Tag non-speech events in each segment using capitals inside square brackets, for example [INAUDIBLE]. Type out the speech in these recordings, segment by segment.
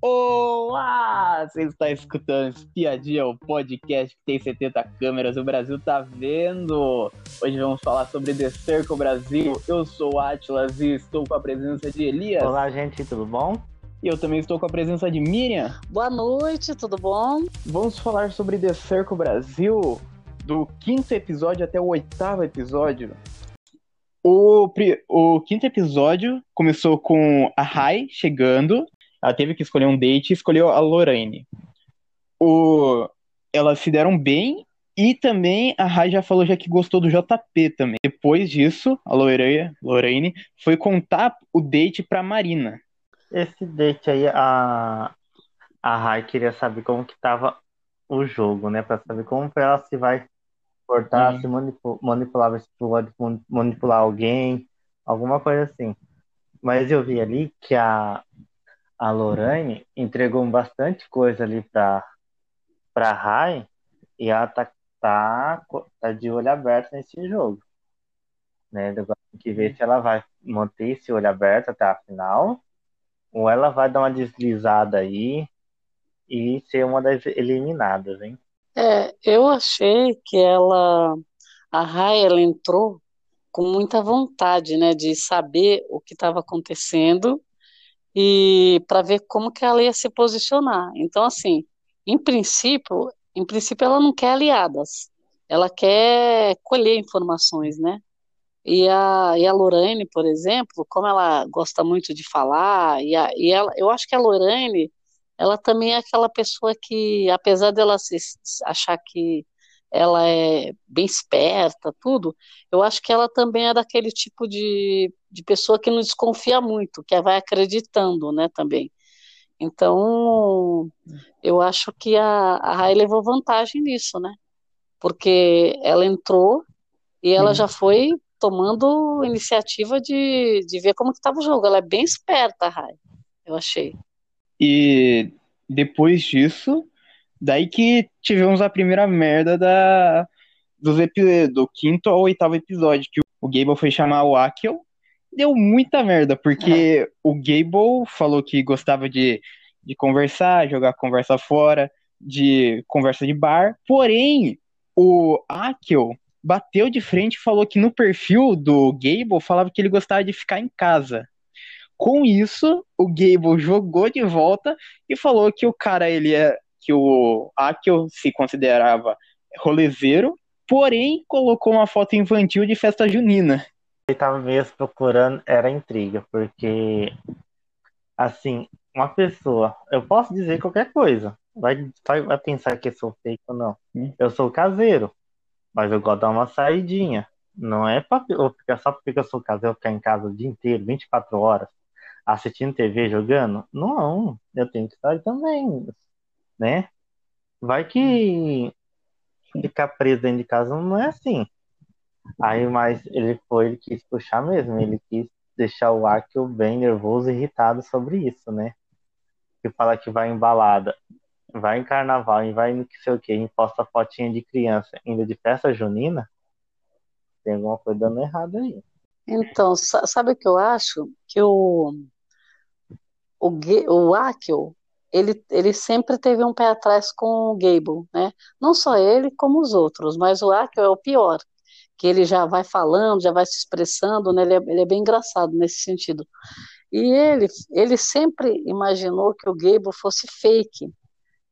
Olá! Você está escutando Espiadinha, o podcast que tem 70 câmeras, o Brasil tá vendo! Hoje vamos falar sobre The Circle Brasil. Eu sou o Atlas e estou com a presença de Elias. Olá, gente, tudo bom? E eu também estou com a presença de Miriam. Boa noite, tudo bom? Vamos falar sobre The Circle Brasil, do quinto episódio até o oitavo episódio. O, o quinto episódio começou com a Rai chegando. Ela teve que escolher um date e escolheu a Lorraine. O, elas se deram bem e também a Rai já falou já que gostou do JP também. Depois disso, a Lorraine, Lorraine foi contar o date pra Marina. Esse date aí, a, a Rai queria saber como que tava o jogo, né? Pra saber como ela se vai cortar, uhum. se manipular, manipular, se pode manipular alguém, alguma coisa assim. Mas eu vi ali que a, a Lorraine entregou bastante coisa ali pra, pra Rai e ela tá, tá, tá de olho aberto nesse jogo. Né? Agora tem que ver se ela vai manter esse olho aberto até a final ou ela vai dar uma deslizada aí e ser uma das eliminadas, hein? É, eu achei que ela, a Rai, ela entrou com muita vontade, né, de saber o que estava acontecendo e para ver como que ela ia se posicionar. Então, assim, em princípio, em princípio ela não quer aliadas, ela quer colher informações, né? E a, e a Lorraine, por exemplo, como ela gosta muito de falar, e, a, e ela, eu acho que a Lorraine ela também é aquela pessoa que, apesar dela se, achar que ela é bem esperta, tudo, eu acho que ela também é daquele tipo de, de pessoa que não desconfia muito, que vai acreditando, né, também. Então, eu acho que a, a Rai levou vantagem nisso, né? Porque ela entrou e ela já foi tomando iniciativa de, de ver como estava o jogo. Ela é bem esperta, a Rai, eu achei. E depois disso, daí que tivemos a primeira merda da, dos do quinto ao oitavo episódio, que o Gable foi chamar o Akel. Deu muita merda, porque [LAUGHS] o Gable falou que gostava de, de conversar, jogar conversa fora, de conversa de bar. Porém, o Akel bateu de frente e falou que no perfil do Gable falava que ele gostava de ficar em casa. Com isso, o Gable jogou de volta e falou que o cara, ele é. Que o Akio se considerava rolezeiro, porém colocou uma foto infantil de festa junina. Ele tava mesmo procurando, era intriga, porque assim, uma pessoa, eu posso dizer qualquer coisa, vai, vai pensar que eu sou fake ou não. Hum. Eu sou caseiro, mas eu gosto de dar uma saidinha. Não é pra, ficar só porque eu sou caseiro, ficar em casa o dia inteiro, 24 horas assistindo TV jogando? Não, eu tenho que estar também, né? Vai que ficar preso dentro de casa não é assim. Aí, mas ele foi, ele quis puxar mesmo, ele quis deixar o Akio bem nervoso e irritado sobre isso, né? Que fala que vai em balada, vai em carnaval e vai no que sei o que, e posta fotinha de criança indo de festa junina, tem alguma coisa dando errado aí. Então, sabe o que eu acho? Que o, o, o Akel, ele, ele sempre teve um pé atrás com o Gable, né? Não só ele, como os outros, mas o Akel é o pior, que ele já vai falando, já vai se expressando, né? Ele é, ele é bem engraçado nesse sentido. E ele, ele sempre imaginou que o Gable fosse fake.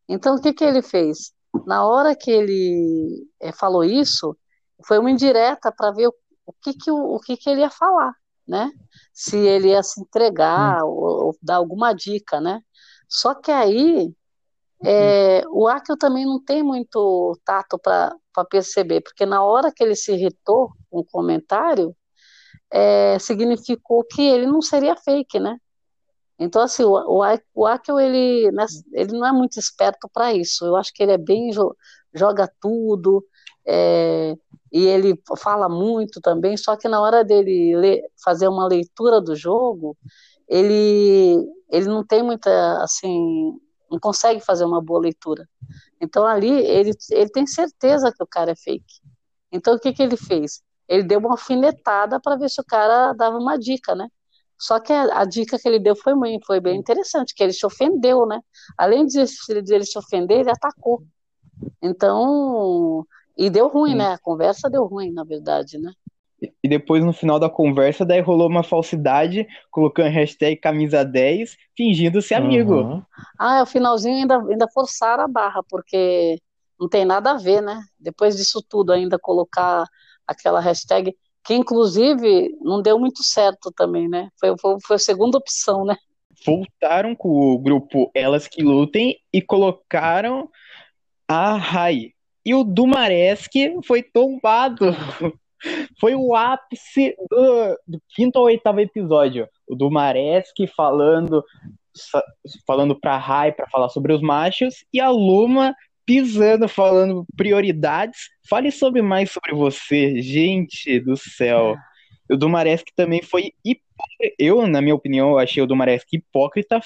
Então, o que, que ele fez? Na hora que ele é, falou isso, foi uma indireta para ver o, o, que, que, o, o que, que ele ia falar, né? se ele ia se entregar hum. ou, ou, dar alguma dica, né? Só que aí é, o Akio também não tem muito tato para perceber, porque na hora que ele se irritou com o comentário, é, significou que ele não seria fake, né? Então, assim, o, o, ele, né, ele não é muito esperto para isso. Eu acho que ele é bem, joga tudo, é, e ele fala muito também, só que na hora dele ler, fazer uma leitura do jogo, ele, ele não tem muita, assim, não consegue fazer uma boa leitura. Então ali ele, ele tem certeza que o cara é fake. Então o que, que ele fez? Ele deu uma alfinetada para ver se o cara dava uma dica, né? Só que a, a, dica que ele deu foi muito, foi bem interessante, que ele se ofendeu, né? Além de, ele se ofender, ele atacou. Então, e deu ruim, né? A conversa deu ruim, na verdade, né? E depois, no final da conversa, daí rolou uma falsidade, colocando hashtag camisa 10, fingindo ser amigo. Uhum. Ah, o finalzinho ainda, ainda forçaram a barra, porque não tem nada a ver, né? Depois disso tudo, ainda colocar aquela hashtag, que inclusive não deu muito certo também, né? Foi, foi, foi a segunda opção, né? Voltaram com o grupo Elas Que Lutem e colocaram a Rai. E o Dumaresque foi tombado. [LAUGHS] Foi o ápice do, do quinto ou oitavo episódio. O Dumaresque falando falando pra Rai para falar sobre os machos e a Luma pisando, falando prioridades. Fale sobre mais sobre você, gente do céu. O Dumaresque também foi hipócrita. Eu, na minha opinião, achei o Dumaresque hipócrita,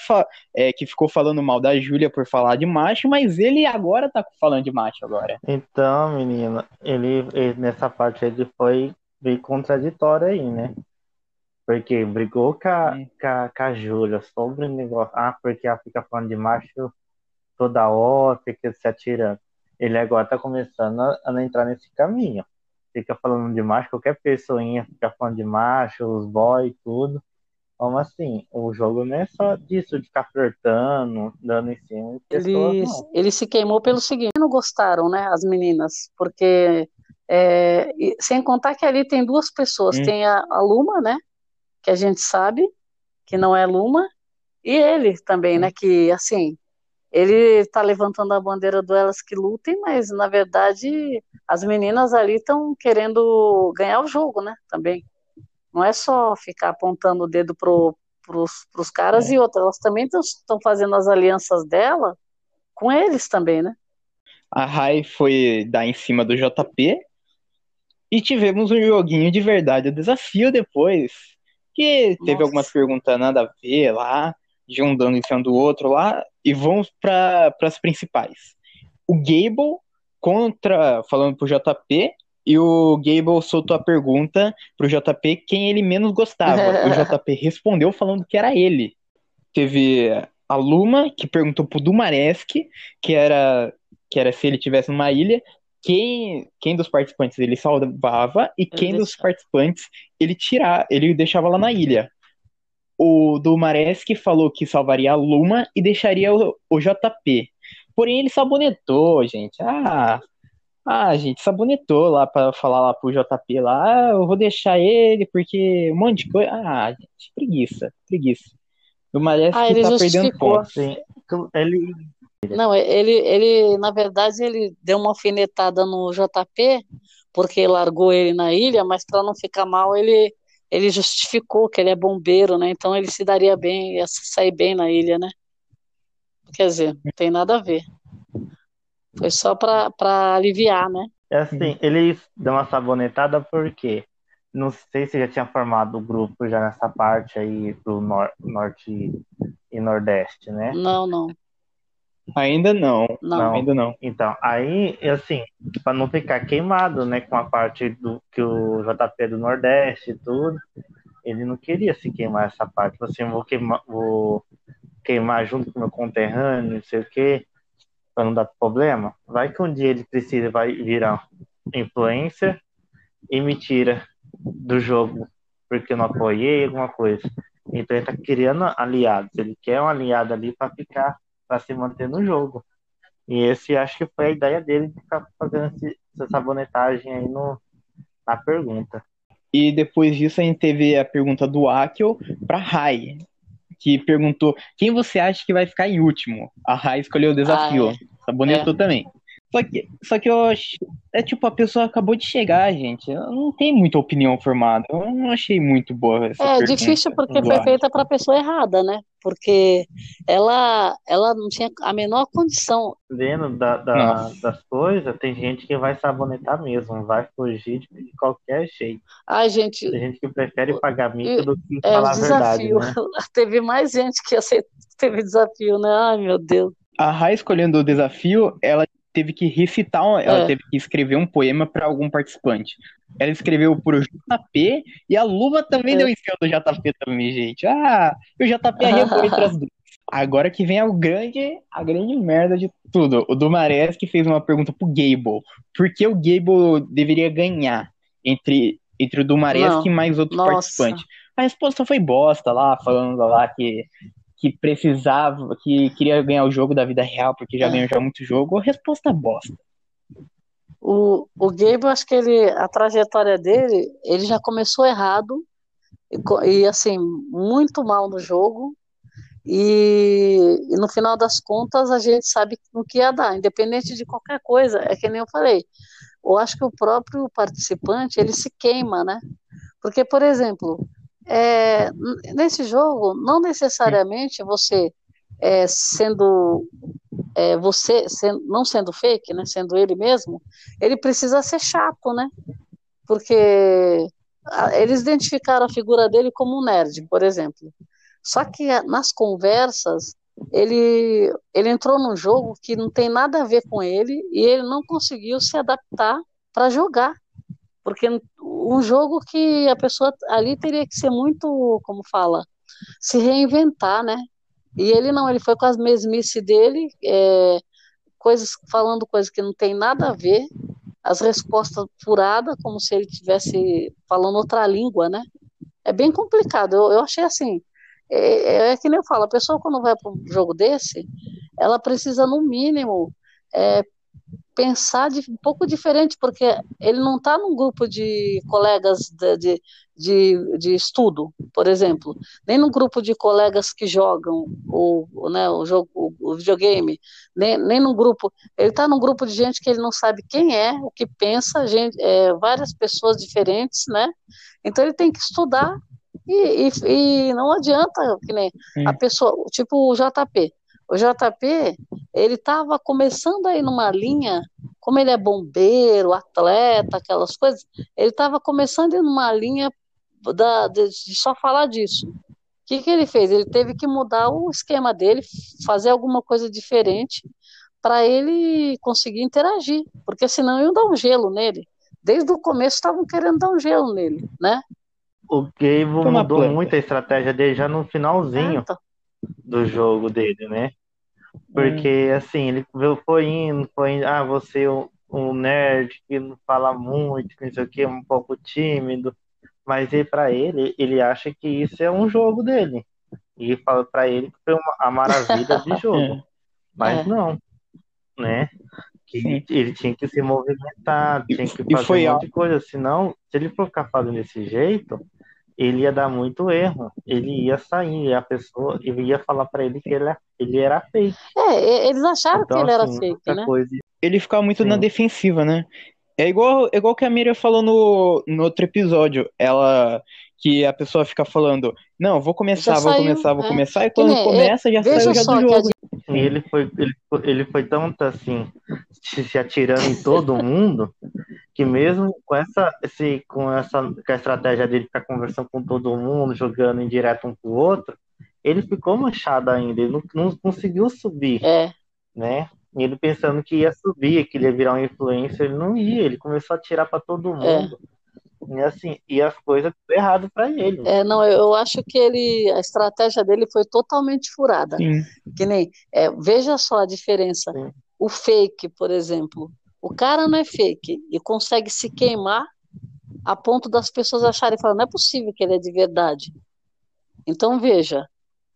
é, que ficou falando mal da Júlia por falar de macho, mas ele agora tá falando de macho agora. Então, menina, ele, ele nessa parte ele foi bem contraditório aí, né? Porque brigou com a, com a, com a Júlia sobre o negócio. Ah, porque ela fica falando de macho toda hora, fica se atirando. Ele agora tá começando a, a entrar nesse caminho fica falando de macho, qualquer pessoinha fica falando de macho, os boys, tudo. Como assim? O jogo não é só disso, de ficar flertando, dando em cima de pessoas, ele, ele se queimou pelo seguinte, não gostaram, né, as meninas, porque é, sem contar que ali tem duas pessoas, hum. tem a, a, Luma, né, que a gente sabe que não é Luma, e ele também, hum. né, que assim, ele está levantando a bandeira do elas que lutem, mas na verdade as meninas ali estão querendo ganhar o jogo, né? Também. Não é só ficar apontando o dedo pro, pros, pros caras é. e outras, elas também estão fazendo as alianças dela com eles também, né? A Rai foi dar em cima do JP e tivemos um joguinho de verdade, o desafio depois, que teve Nossa. algumas perguntas nada a ver lá, de um dando em cima do outro lá, e vamos para as principais. O Gable contra, falando pro JP, e o Gable soltou a pergunta pro JP quem ele menos gostava. [LAUGHS] o JP respondeu falando que era ele. Teve a Luma, que perguntou pro Dumaresque, que era, que era se ele tivesse numa ilha, quem, quem dos participantes ele salvava e quem dos participantes ele tirar, ele deixava lá na ilha o do Mareski falou que salvaria a Luma e deixaria o, o JP. Porém, ele sabonetou, gente. Ah, ah, gente, sabonetou lá para falar lá pro JP lá, ah, eu vou deixar ele porque um monte de coisa. Ah, gente, preguiça, preguiça. O Mareski ah, tá perdendo ponto. Sim. Ele não, ele, ele, na verdade, ele deu uma alfinetada no JP, porque largou ele na ilha, mas para não ficar mal, ele ele justificou que ele é bombeiro, né? Então ele se daria bem, ia sair bem na ilha, né? Quer dizer, não tem nada a ver. Foi só para aliviar, né? É assim, ele deu uma sabonetada porque não sei se já tinha formado o grupo já nessa parte aí do nor norte e nordeste, né? Não, não. Ainda não. não. Ainda não. Então, aí, assim, para não ficar queimado, né, com a parte do que o JP do Nordeste e tudo, ele não queria se queimar essa parte. Assim, vou queimar, vou queimar junto com meu conterrâneo, não sei o quê, para não dar problema. Vai que um dia ele precisa, vai virar influencer e me tira do jogo porque eu não apoiei alguma coisa. Então ele tá criando aliados. Ele quer um aliado ali para ficar para se manter no jogo. E esse acho que foi a ideia dele de ficar fazendo essa sabonetagem aí no, na pergunta. E depois disso a gente teve a pergunta do Akel para Rai, que perguntou quem você acha que vai ficar em último. A Rai escolheu o desafio. Ah, é. Sabonetou é. também. Só que, só que eu acho. É tipo, a pessoa acabou de chegar, gente. Eu não tem muita opinião formada. Eu não achei muito boa essa É difícil porque foi feita para a pessoa errada, né? Porque ela, ela não tinha a menor condição. Dentro da, da das coisas, tem gente que vai sabonetar mesmo, vai fugir de, de qualquer jeito. Ai, gente. Tem gente que prefere pagar mico do que é, falar a verdade. Né? [LAUGHS] Teve mais gente que aceitou, teve desafio, né? Ai, meu Deus. A Rai escolhendo o desafio, ela teve que recitar, ela é. teve que escrever um poema para algum participante. Ela escreveu pro JP e a Luva também é. deu em cima do JP também, gente. Ah, o JP arregou entre as duas. Agora que vem a grande, a grande merda de tudo. O Dumares que fez uma pergunta pro Gable. Por que o Gable deveria ganhar entre, entre o Dumares e mais outros Nossa. participantes? A resposta foi bosta lá, falando lá que, que precisava, que queria ganhar o jogo da vida real, porque já é. ganhou já muito jogo. A resposta bosta. O, o Gable, acho que ele, a trajetória dele, ele já começou errado e, e assim, muito mal no jogo e, e, no final das contas, a gente sabe o que ia dar, independente de qualquer coisa. É que nem eu falei. Eu acho que o próprio participante ele se queima, né? Porque, por exemplo, é, nesse jogo, não necessariamente você é, sendo é, você não sendo fake, né? Sendo ele mesmo, ele precisa ser chato, né? Porque eles identificaram a figura dele como um nerd, por exemplo. Só que nas conversas, ele, ele entrou num jogo que não tem nada a ver com ele e ele não conseguiu se adaptar para jogar. Porque um jogo que a pessoa ali teria que ser muito, como fala, se reinventar, né? E ele não, ele foi com as mesmices dele, é, coisas falando coisas que não tem nada a ver, as respostas furadas, como se ele tivesse falando outra língua, né? É bem complicado. Eu, eu achei assim, é, é, é, que nem eu falo, a pessoa quando vai para um jogo desse, ela precisa, no mínimo, é, pensar de, um pouco diferente, porque ele não está num grupo de colegas de, de, de, de, estudo, por exemplo, nem num grupo de colegas que jogam o, né, o, jogo, o, videogame, nem, nem num grupo. Ele está num grupo de gente que ele não sabe quem é, o que pensa, gente, é, várias pessoas diferentes, né? Então ele tem que estudar e, e, e não adianta, que nem a pessoa, tipo o JP. O JP, ele estava começando aí numa linha, como ele é bombeiro, atleta, aquelas coisas, ele estava começando em numa linha da, de, de só falar disso. O que, que ele fez? Ele teve que mudar o esquema dele, fazer alguma coisa diferente para ele conseguir interagir, porque senão iam dar um gelo nele. Desde o começo estavam querendo dar um gelo nele, né? O Gable mudou muito a estratégia dele já no finalzinho ah, do jogo dele, né? Porque, hum. assim, ele foi indo, foi indo, ah, você é um, um nerd que não fala muito, que não sei o que, um pouco tímido. Mas e para ele, ele acha que isso é um jogo dele. E fala para ele que foi uma, a maravilha de [LAUGHS] jogo. Mas é. não, né? Que ele tinha que se movimentar, tinha que fazer um monte de coisa. Senão, se ele for ficar fazendo desse jeito, ele ia dar muito erro. Ele ia sair, e a pessoa ia falar para ele que ele, ele era fake. É, eles acharam então, que ele assim, era fake, né? Coisa... Ele ficava muito Sim. na defensiva, né? É igual, é igual que a Miriam falou no, no outro episódio. Ela. Que a pessoa fica falando, não, vou começar, já vou saiu, começar, vou é. começar, e quando começa, já saiu já do jogo. E ele foi, ele, ele foi tanto assim, se atirando em todo mundo, que mesmo com essa, esse, com essa com a estratégia dele ficar conversando com todo mundo, jogando em direto um pro outro, ele ficou manchado ainda, ele não, não conseguiu subir, é. né? E ele pensando que ia subir, que ele ia virar um influencer, ele não ia, ele começou a tirar para todo é. mundo. É. E assim, e as coisas errado para ele. É, não, eu acho que ele, a estratégia dele foi totalmente furada. Sim. Que nem, é, veja só a diferença. Sim. O fake, por exemplo, o cara não é fake e consegue se queimar a ponto das pessoas acharem, falar, não é possível que ele é de verdade. Então veja,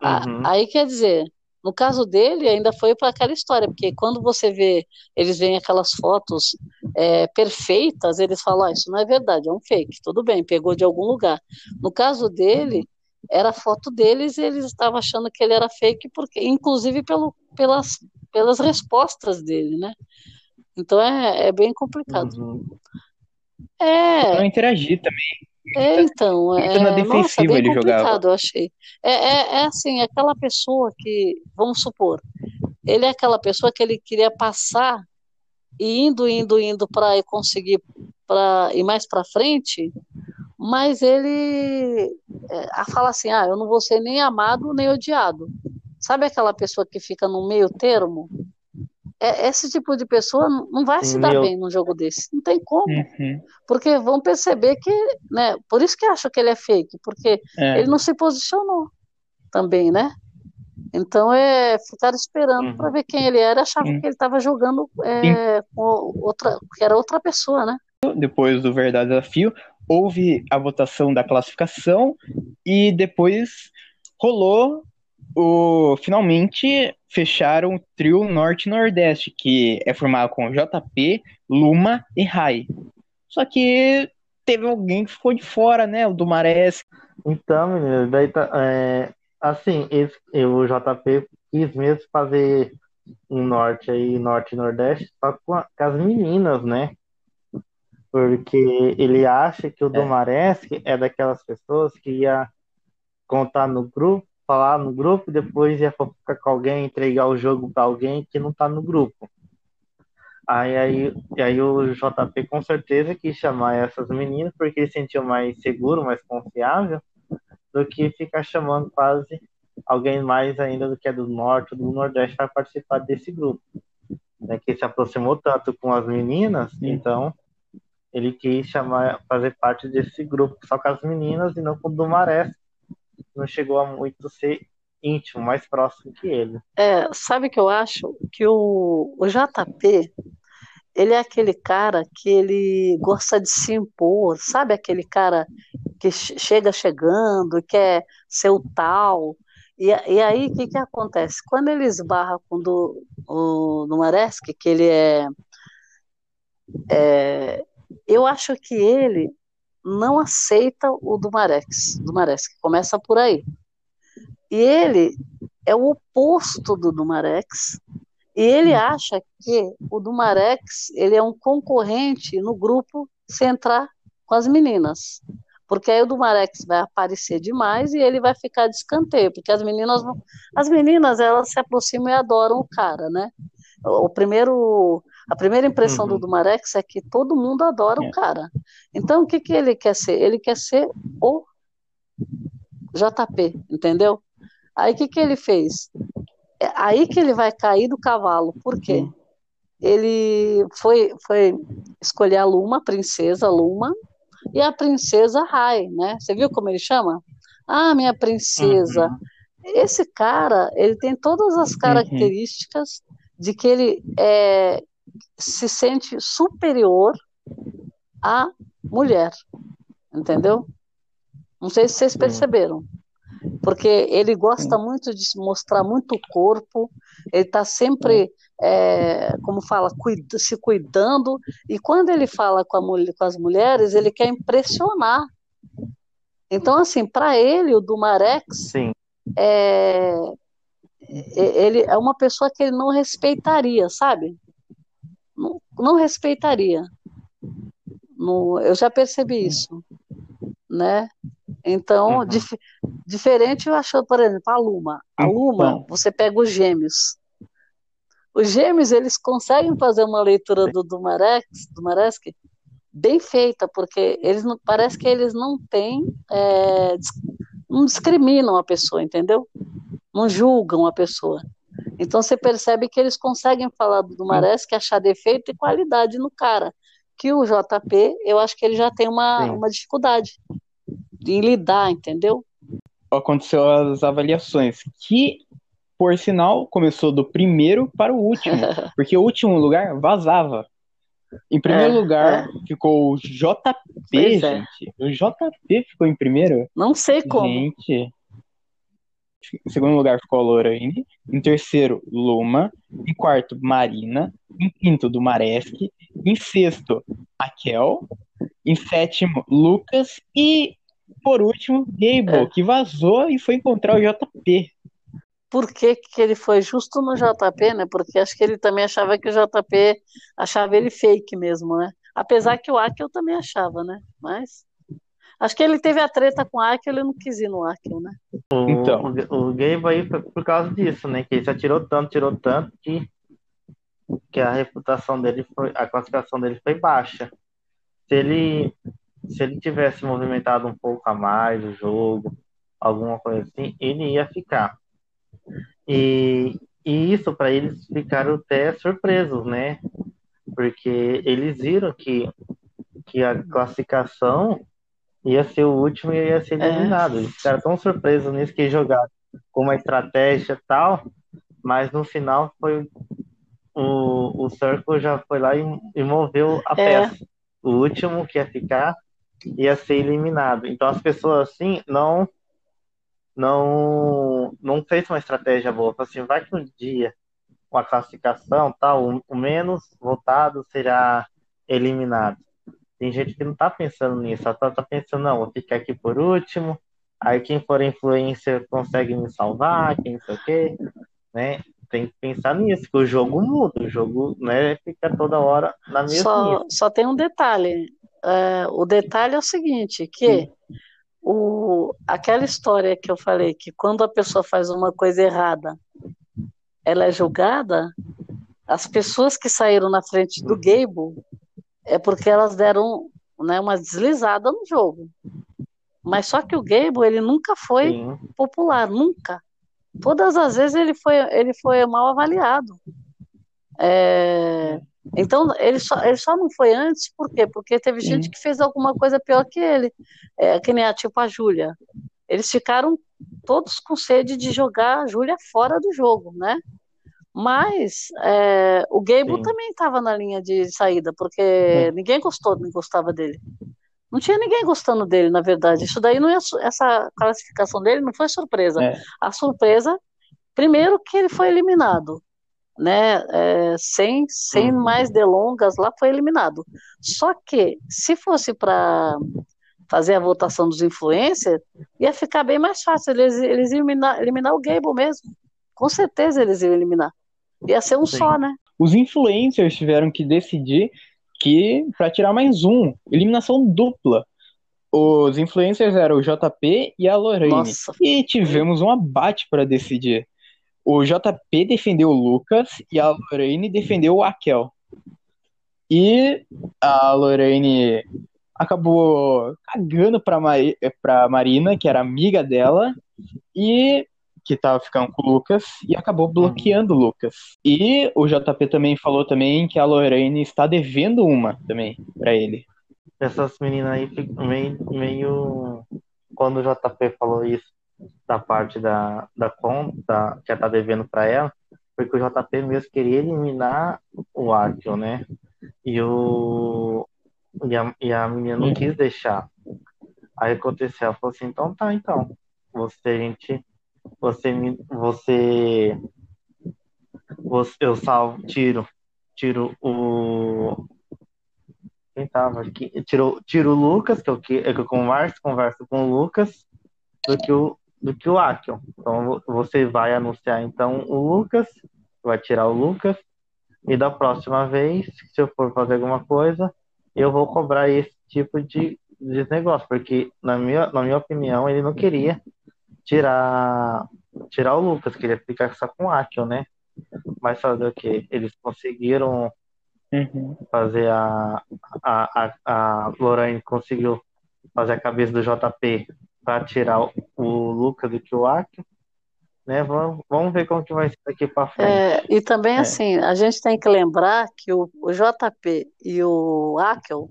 uhum. a, aí quer dizer, no caso dele ainda foi para aquela história, porque quando você vê, eles veem aquelas fotos é, perfeitas, eles falam, ah, isso não é verdade, é um fake, tudo bem, pegou de algum lugar. No caso dele, era foto deles e eles estavam achando que ele era fake, porque, inclusive pelo, pelas, pelas respostas dele, né? Então é, é bem complicado. Uhum. É. Não interagir também. É, então, é, na defensiva nossa, bem ele complicado, jogava. eu achei. É, é, é assim, aquela pessoa que, vamos supor, ele é aquela pessoa que ele queria passar e indo, indo, indo para conseguir para ir mais para frente, mas ele é, fala assim, ah, eu não vou ser nem amado nem odiado. Sabe aquela pessoa que fica no meio termo? É, esse tipo de pessoa não vai se dar Meu- bem num jogo desse. Não tem como. Uhum. Porque vão perceber que, né? Por isso que acham que ele é fake, porque É. ele não se posicionou também, né? Então é ficar esperando Uhum. para ver quem ele era, achava Sim. que ele estava jogando é, com outra, que era outra pessoa, né? Depois do Verdade Desafio, houve a votação da classificação e depois rolou o. Finalmente fecharam o trio Norte e Nordeste, que é formado com JP, Luma e Rai. Só que teve alguém que ficou de fora, né? O Dumares. Então, menino, daí tá, é, assim, esse, o JP quis mesmo fazer um norte aí, norte e nordeste, só com, a- com as meninas, né? Porque ele acha que o Domaresque é daquelas pessoas que ia contar no grupo, falar no grupo, depois ia fofocar com alguém, entregar o jogo pra alguém que não tá no grupo. Aí, aí, e aí o JP com certeza quis chamar essas meninas porque ele sentiu mais seguro, mais confiável do que ficar chamando quase alguém mais ainda do que é do norte do nordeste para participar desse grupo. Né, que se aproximou tanto com as meninas, Sim. então ele quis chamar, fazer parte desse grupo só com as meninas e não com o do Maré. Não chegou a muito ser íntimo, mais próximo que ele. É, sabe o que eu acho? Que o, o JP, ele é aquele cara que ele gosta de se impor, sabe aquele cara que che- chega chegando quer ser o tal. E, e aí, o que que acontece? Quando ele esbarra com do, o Numareski, que ele é, é, Eu acho que ele não aceita o Dumarex, Dumareski, começa por aí. E ele é o oposto do Dumarex, e ele acha que o Dumarex ele é um concorrente no grupo se entrar com as meninas. Porque aí o Dumarex vai aparecer demais e ele vai ficar de escanteio, porque as meninas as meninas elas se aproximam e adoram o cara, né? O primeiro a primeira impressão do Uhum. Dumarex é que todo mundo adora É. o cara. Então o que que ele quer ser? Ele quer ser o JP, entendeu? Aí o que que ele fez? É aí que ele vai cair do cavalo. Por quê? Ele foi, foi escolher a Luma, a princesa Luma, e a princesa Rai, né? Você viu como ele chama? Ah, minha princesa. Uhum. Esse cara, ele tem todas as características de que ele é, se sente superior à mulher, entendeu? Não sei se vocês perceberam. Porque ele gosta muito de se mostrar muito o corpo, ele está sempre, é, como fala, cuida- se cuidando, e quando ele fala com, mulher- com as mulheres, ele quer impressionar. Então, assim, para ele, o Dumarex Sim. é, ele é uma pessoa que ele não respeitaria, sabe? Não, não respeitaria. No- eu já percebi isso, né? Então, Uhum. dif- diferente eu acho, por exemplo, a Luma. A Luma, Então. você pega os gêmeos. Os gêmeos, eles conseguem fazer uma leitura do Dumarex, Dumaresque bem feita, porque eles não, parece que eles não têm, é, não discriminam a pessoa, entendeu? Não julgam a pessoa. Então você percebe que eles conseguem falar do Dumaresque, achar defeito e qualidade no cara. Que o JP, eu acho que ele já tem uma, Sim. uma dificuldade em lidar, entendeu? Aconteceu as avaliações, que, por sinal, começou do primeiro para o último, [LAUGHS] porque o último lugar vazava. Em primeiro É, lugar ficou o JP, Pois é. gente. O JP ficou em primeiro. Não sei como. Gente. Em segundo lugar ficou a Lorraine. Em terceiro, Luma. Em quarto, Marina. Em quinto, Dumaresque. Em sexto, Raquel. Em sétimo, Lucas. E, por último, Gable, É. que vazou e foi encontrar o JP. Por que, que ele foi justo no JP, né? Porque acho que ele também achava que o JP achava ele fake mesmo, né? Apesar que o Akel também achava, né? Mas acho que ele teve a treta com o Akel, ele não quis ir no Akel, né? O, Então. o, o Gabe aí foi por causa disso, né? Que ele se atirou tanto, tirou tanto que, que a reputação dele foi, a classificação dele foi baixa. Se ele, se ele tivesse movimentado um pouco a mais o jogo, alguma coisa assim, ele ia ficar. E, e isso para eles ficaram até surpresos, né? Porque eles viram que, que a classificação ia ser o último e ia ser é. eliminado. É. Eles ficaram tão surpresos nisso que jogaram com uma estratégia tal, mas no final foi o, o Circle já foi lá e, e moveu a é. peça. O último que ia ficar ia ser eliminado. Então as pessoas assim não não não fez uma estratégia boa. Assim, vai que um dia uma classificação tal, o menos votado será eliminado. Tem gente que não tá pensando nisso, só tá, tá pensando, não, vou ficar aqui por último, aí quem for influencer consegue me salvar, quem não sei o quê, né? Tem que pensar nisso, que o jogo muda, o jogo né, fica toda hora na mesma. Só, só tem um detalhe. É, o detalhe é o seguinte, que o, aquela história que eu falei, que quando a pessoa faz uma coisa errada, ela é julgada, as pessoas que saíram na frente do Gable é porque elas deram né, uma deslizada no jogo. Mas só que o Gable, ele nunca foi Sim. popular, nunca. Todas as vezes ele foi, ele foi mal avaliado. É, então, ele só, ele só não foi antes, por quê? Porque teve gente que fez alguma coisa pior que ele, é, que nem a, tipo a Júlia. Eles ficaram todos com sede de jogar a Júlia fora do jogo, né? Mas é, o Gable Sim. também estava na linha de saída, porque é. ninguém gostou, não gostava dele. Não tinha ninguém gostando dele, na verdade. Isso daí não é essa classificação dele não foi surpresa. É. A surpresa, primeiro que ele foi eliminado, né? É, sem sem uhum. mais delongas, lá foi eliminado. Só que se fosse para fazer a votação dos influencers, ia ficar bem mais fácil. Eles, eles iam eliminar, eliminar o Gable mesmo. Com certeza eles iam eliminar. Ia ser um Sim. só, né? Os influencers tiveram que decidir que para tirar mais um, eliminação dupla. Os influencers eram o JP e a Lorraine. Nossa. E tivemos um abate para decidir. O JP defendeu o Lucas e a Lorraine defendeu o Akel. E a Lorraine acabou cagando pra, Mari pra Marina, que era amiga dela, e que tava ficando com o Lucas e acabou bloqueando o Lucas. E o JP também falou também que a Lorraine está devendo uma também para ele. Essas meninas aí meio, meio quando o JP falou isso da parte da, da conta que ela tá devendo para ela, porque o JP mesmo queria eliminar o Akio, né? E o e a, e a menina não quis deixar. Aí aconteceu, ela falou assim, então tá, então. Você, gente você me, você, você eu salvo, tiro, tiro o quem tava aqui, tiro, tiro o Lucas, que é que, é que eu converso, converso com o Lucas, do que o do que o Akion. Então você vai anunciar então o Lucas, vai tirar o Lucas, e da próxima vez, se eu for fazer alguma coisa, eu vou cobrar esse tipo de, de negócio, porque na minha, na minha opinião ele não queria tirar tirar o Lucas, queria ficar só com o Akio, né? Mas fazer o quê? Eles conseguiram uhum. fazer a, a, a, a Lorraine conseguiu fazer a cabeça do JP para tirar o, o Lucas do que o Akio. Né, vamos, vamos ver como que vai ser daqui para frente. É, e também, é. assim, a gente tem que lembrar que o, o JP e o Akel,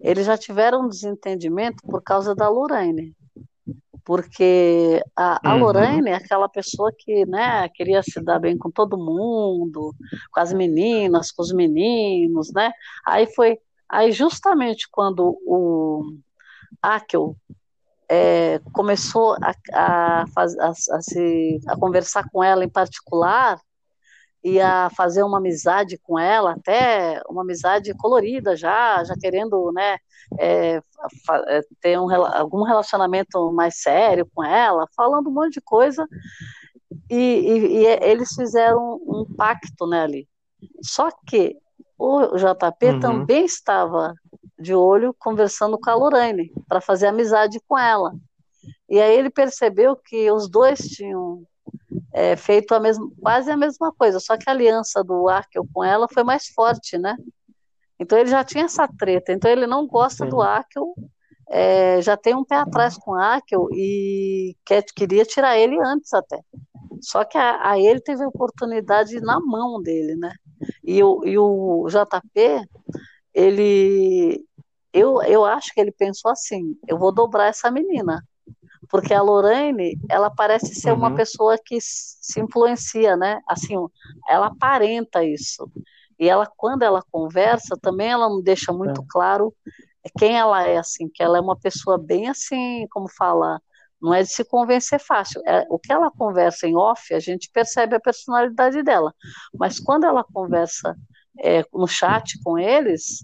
eles já tiveram um desentendimento por causa da Lorraine porque a, a uhum. Lorraine é aquela pessoa que né, queria se dar bem com todo mundo, com as meninas, com os meninos, né? Aí foi, aí justamente quando o Akel é, começou a, a, a, a, se, a conversar com ela em particular, e a fazer uma amizade com ela, até uma amizade colorida já, já querendo, né, é, é, ter um, algum relacionamento mais sério com ela, falando um monte de coisa, e, e, e eles fizeram um pacto, né, ali. Só que o JP uhum. também estava de olho conversando com a Lorraine, para fazer amizade com ela. E aí ele percebeu que os dois tinham é, feito a mesma, quase a mesma coisa, só que a aliança do Arkel com ela foi mais forte, né? Então ele já tinha essa treta, então ele não gosta Sim. do Arkel, é, já tem um pé atrás com o Arkel e quer, queria tirar ele antes até. Só que a, a ele teve a oportunidade na mão dele, né? E o, e o JP, ele, eu, eu acho que ele pensou assim: eu vou dobrar essa menina. Porque a Lorraine, ela parece ser uhum. uma pessoa que se influencia, né? Assim, ela aparenta isso. E ela, quando ela conversa, também ela não deixa muito é. claro quem ela é, assim, que ela é uma pessoa bem assim, como fala, não é de se convencer fácil. É, o que ela conversa em off, a gente percebe a personalidade dela. Mas quando ela conversa é, no chat com eles,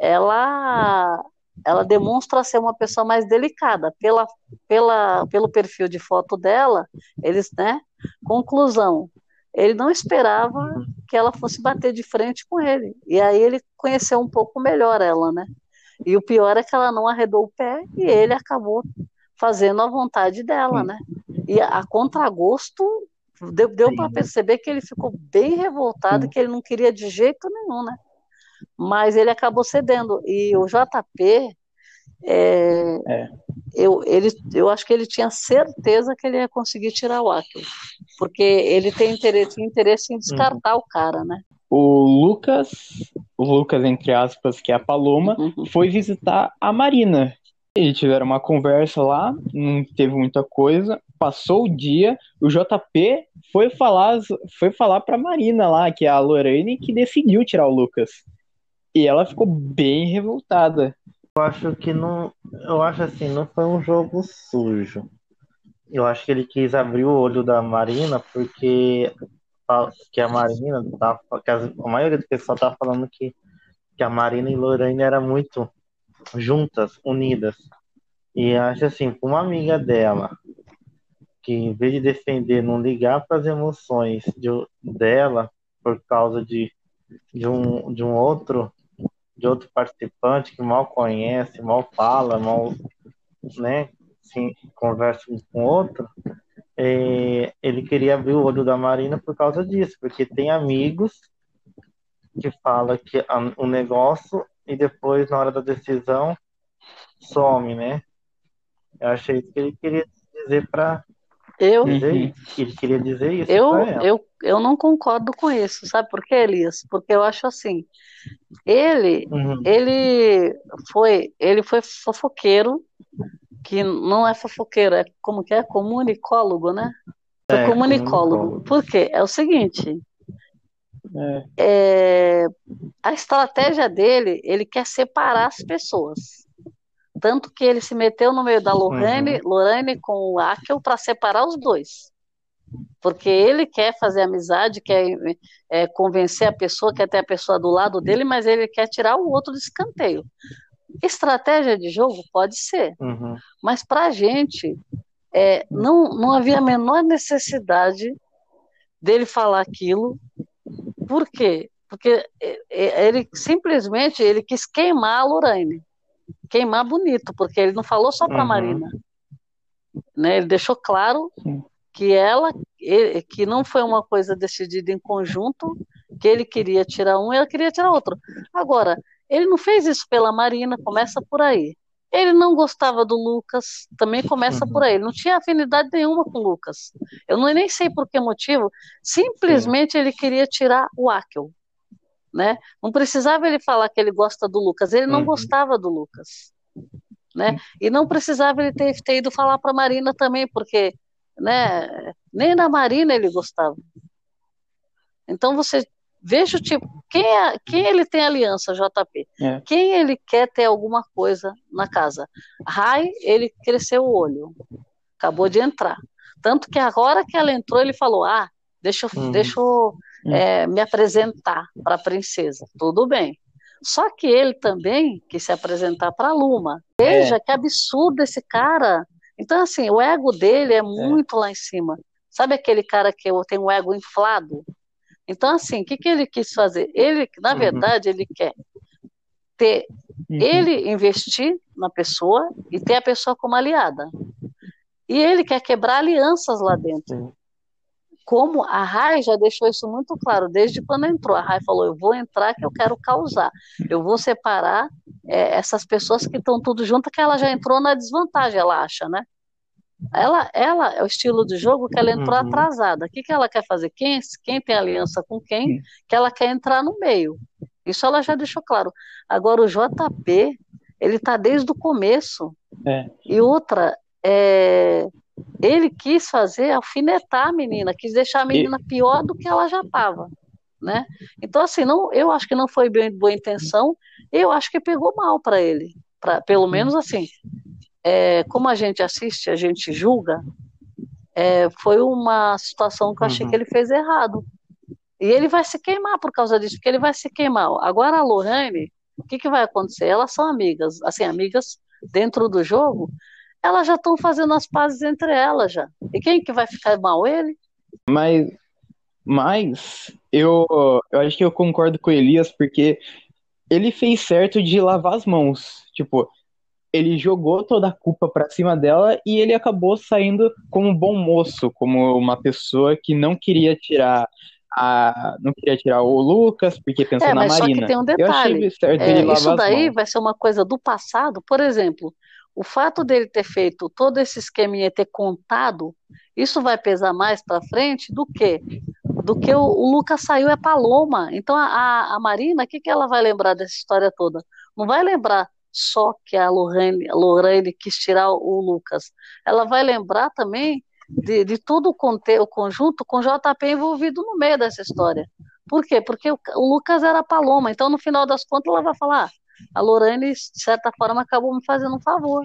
ela ela demonstra ser uma pessoa mais delicada. Pela, pela pelo perfil de foto dela eles né conclusão ele não esperava que ela fosse bater de frente com ele. E aí ele conheceu um pouco melhor ela né? E o pior é que ela não arredou o pé e ele acabou fazendo a vontade dela né? E a, a contragosto deu, deu para perceber que ele ficou bem revoltado, que ele não queria de jeito nenhum, né? Mas ele acabou cedendo. E o JP, é, é. Eu, ele, eu acho que ele tinha certeza que ele ia conseguir tirar o Akio, porque ele tem interesse, interesse em descartar uhum. o cara, né? O Lucas, o Lucas, entre aspas, que é a Paloma, uhum. foi visitar a Marina. Eles tiveram uma conversa lá, não teve muita coisa passou o dia, o JP foi falar, foi falar pra Marina lá, que é a Lorraine, que decidiu tirar o Lucas. E ela ficou bem revoltada. Eu acho que não. Eu acho assim, não foi um jogo sujo. Eu acho que ele quis abrir o olho da Marina porque que a Marina tá, que a maioria do pessoal tá falando que, que a Marina e Lorraine eram muito juntas, unidas. E acho assim, uma amiga dela que em vez de defender, não ligar para as emoções de, dela por causa de, de, um, de um outro de outro participante que mal conhece, mal fala, mal né, assim, conversa com outro, é, ele queria abrir o olho da Marina por causa disso, porque tem amigos que fala que o um negócio e depois na hora da decisão some, né? Eu achei que ele queria dizer para eu, ele queria dizer isso. Eu, eu, eu não concordo com isso, sabe por quê, Elias? Porque eu acho assim, ele, uhum. ele foi, ele foi fofoqueiro, que não é fofoqueiro, é como que é comunicólogo, né? É, comunicólogo. comunicólogo. Por quê? É o seguinte. É. É, a estratégia dele, ele quer separar as pessoas. Tanto que ele se meteu no meio da Lorraine, uhum. Lorraine com o Akel para separar os dois. Porque ele quer fazer amizade, quer é, convencer a pessoa, quer ter a pessoa do lado dele, mas ele quer tirar o outro do escanteio. Estratégia de jogo pode ser, uhum. mas para a gente é, não, não havia a menor necessidade dele falar aquilo. Por quê? Porque é, é, ele simplesmente ele quis queimar a Lorraine queimar bonito, porque ele não falou só para uhum. Marina. Né? Ele deixou claro que ela, que não foi uma coisa decidida em conjunto, que ele queria tirar um e ela queria tirar outro. Agora, ele não fez isso pela Marina, começa por aí. Ele não gostava do Lucas, também começa uhum. por aí. Ele não tinha afinidade nenhuma com o Lucas. Eu não, nem sei por que motivo. Simplesmente Sim. ele queria tirar o Akel né? Não precisava ele falar que ele gosta do Lucas, ele não uhum. gostava do Lucas, né? E não precisava ele ter, ter ido falar para Marina também, porque, né? Nem na Marina ele gostava. Então você veja o tipo, quem, é, quem ele tem aliança, JP? É. Quem ele quer ter alguma coisa na casa? Rai, ele cresceu o olho, acabou de entrar. Tanto que agora que ela entrou, ele falou: Ah, deixa, uhum. deixa eu. É, me apresentar para a princesa. Tudo bem. Só que ele também quis se apresentar para a Luma. Veja é. que absurdo esse cara. Então, assim, o ego dele é, é. muito é. lá em cima. Sabe aquele cara que tem o ego inflado? Então, assim, o que, que ele quis fazer? Ele, na uhum. verdade, ele quer ter uhum. ele investir na pessoa e ter a pessoa como aliada. E ele quer quebrar alianças lá dentro como a Rai já deixou isso muito claro desde quando entrou. A Rai falou: eu vou entrar que eu quero causar, eu vou separar é, essas pessoas que estão tudo juntas, que ela já entrou na desvantagem, ela acha, né? Ela, ela é o estilo de jogo que ela entrou uhum. atrasada. O que, que ela quer fazer? Quem, quem tem aliança com quem, que ela quer entrar no meio. Isso ela já deixou claro. Agora, o JP, ele está desde o começo. É. E outra, é, ele quis fazer alfinetar a menina, quis deixar a menina pior do que ela já estava. Né? Então, assim, não, eu acho que não foi bem boa intenção, eu acho que pegou mal para ele. Pra, pelo menos assim, é, como a gente assiste, a gente julga, é, foi uma situação que eu achei uhum. que ele fez errado. E ele vai se queimar por causa disso, porque ele vai se queimar. Agora a Lorraine, o que, que vai acontecer? Elas são amigas, assim, amigas dentro do jogo, elas já estão fazendo as pazes entre elas já. E quem que vai ficar mal? Ele? Mas, mas eu, eu acho que eu concordo com o Elias, porque ele fez certo de lavar as mãos. Tipo, ele jogou toda a culpa para cima dela e ele acabou saindo como um bom moço, como uma pessoa que não queria tirar a, não queria tirar o Lucas porque pensou é, na Marina. Só que tem um detalhe. É, isso daí vai ser uma coisa do passado. Por exemplo, o fato dele ter feito todo esse esqueminha ter contado, isso vai pesar mais para frente do que do que o, o, Lucas saiu é Paloma. Então a, a Marina, o que, que ela vai lembrar dessa história toda? Não vai lembrar só que a Lorraine, a Lorraine quis tirar o Lucas. Ela vai lembrar também de, de todo o, conte, o conjunto com JP envolvido no meio dessa história. Por quê? Porque o, o Lucas era Paloma, então no final das contas ela vai falar: ah, a Lorraine, de certa forma, acabou me fazendo um favor.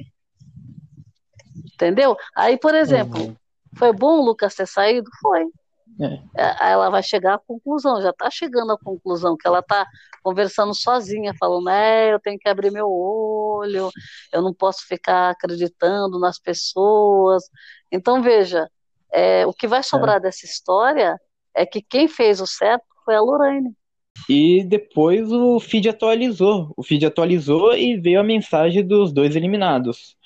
Entendeu? Aí, por exemplo, uhum. foi bom o Lucas ter saído? Foi. É. é ela vai chegar à conclusão, já está chegando à conclusão, que ela está conversando sozinha, falando, é, eu tenho que abrir meu olho, eu não posso ficar acreditando nas pessoas. Então, veja, é, o que vai sobrar é. dessa história é que quem fez o certo foi a Lorraine. E depois o feed atualizou. O feed atualizou e veio a mensagem dos dois eliminados.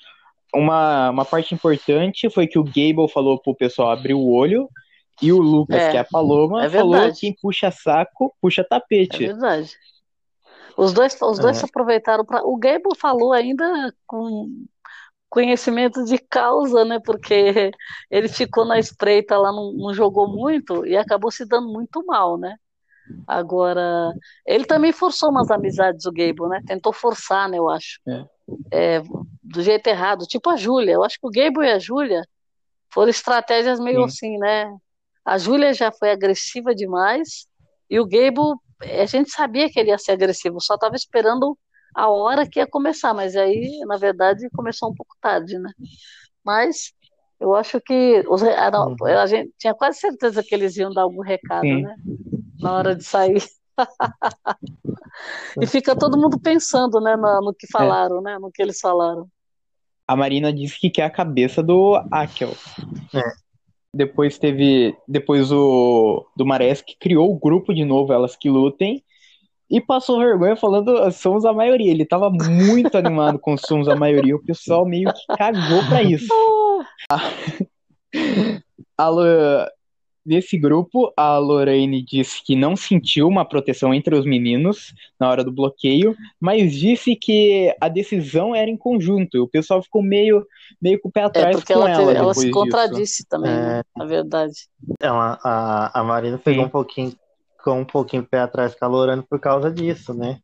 Uma, uma parte importante foi que o Gable falou pro pessoal abrir o olho e o Lucas, é, que é a Paloma, é falou que quem puxa saco, puxa tapete. É verdade. Os dois, os dois é. aproveitaram para. O Gable falou ainda com conhecimento de causa, né? Porque ele ficou na espreita lá, não, não jogou muito e acabou se dando muito mal, né? Agora, ele também forçou umas amizades, o Gable, né? Tentou forçar, né? Eu acho. É. É, do jeito errado. Tipo a Júlia. Eu acho que o Gable e a Júlia foram estratégias meio Sim. assim, né? A Júlia já foi agressiva demais e o Gable, a gente sabia que ele ia ser agressivo, só estava esperando a hora que ia começar, mas aí, na verdade, começou um pouco tarde, né? Mas eu acho que os, a, uhum. a, gente tinha quase certeza que eles iam dar algum recado, Sim. né? Na hora de sair. [LAUGHS] e fica todo mundo pensando, né, no, no que é. falaram, é. né? No que eles falaram. A Marina disse que quer a cabeça do Akel. É. Depois teve. Depois o. Do Marés que criou o grupo de novo, Elas Que Lutem. E passou vergonha falando somos a maioria. Ele tava muito [LAUGHS] animado com somos a maioria. O pessoal meio que cagou pra isso. [LAUGHS] A, a, Nesse grupo, a Lorraine disse que não sentiu uma proteção entre os meninos na hora do bloqueio, mas disse que a decisão era em conjunto. O pessoal ficou meio, meio com o pé é, atrás é porque com ela. Ela, ela se contradisse disso. também, né, é... na verdade. Ela, a, a Marina pegou um pouquinho com um pouquinho pé atrás com a Lorraine por causa disso, né?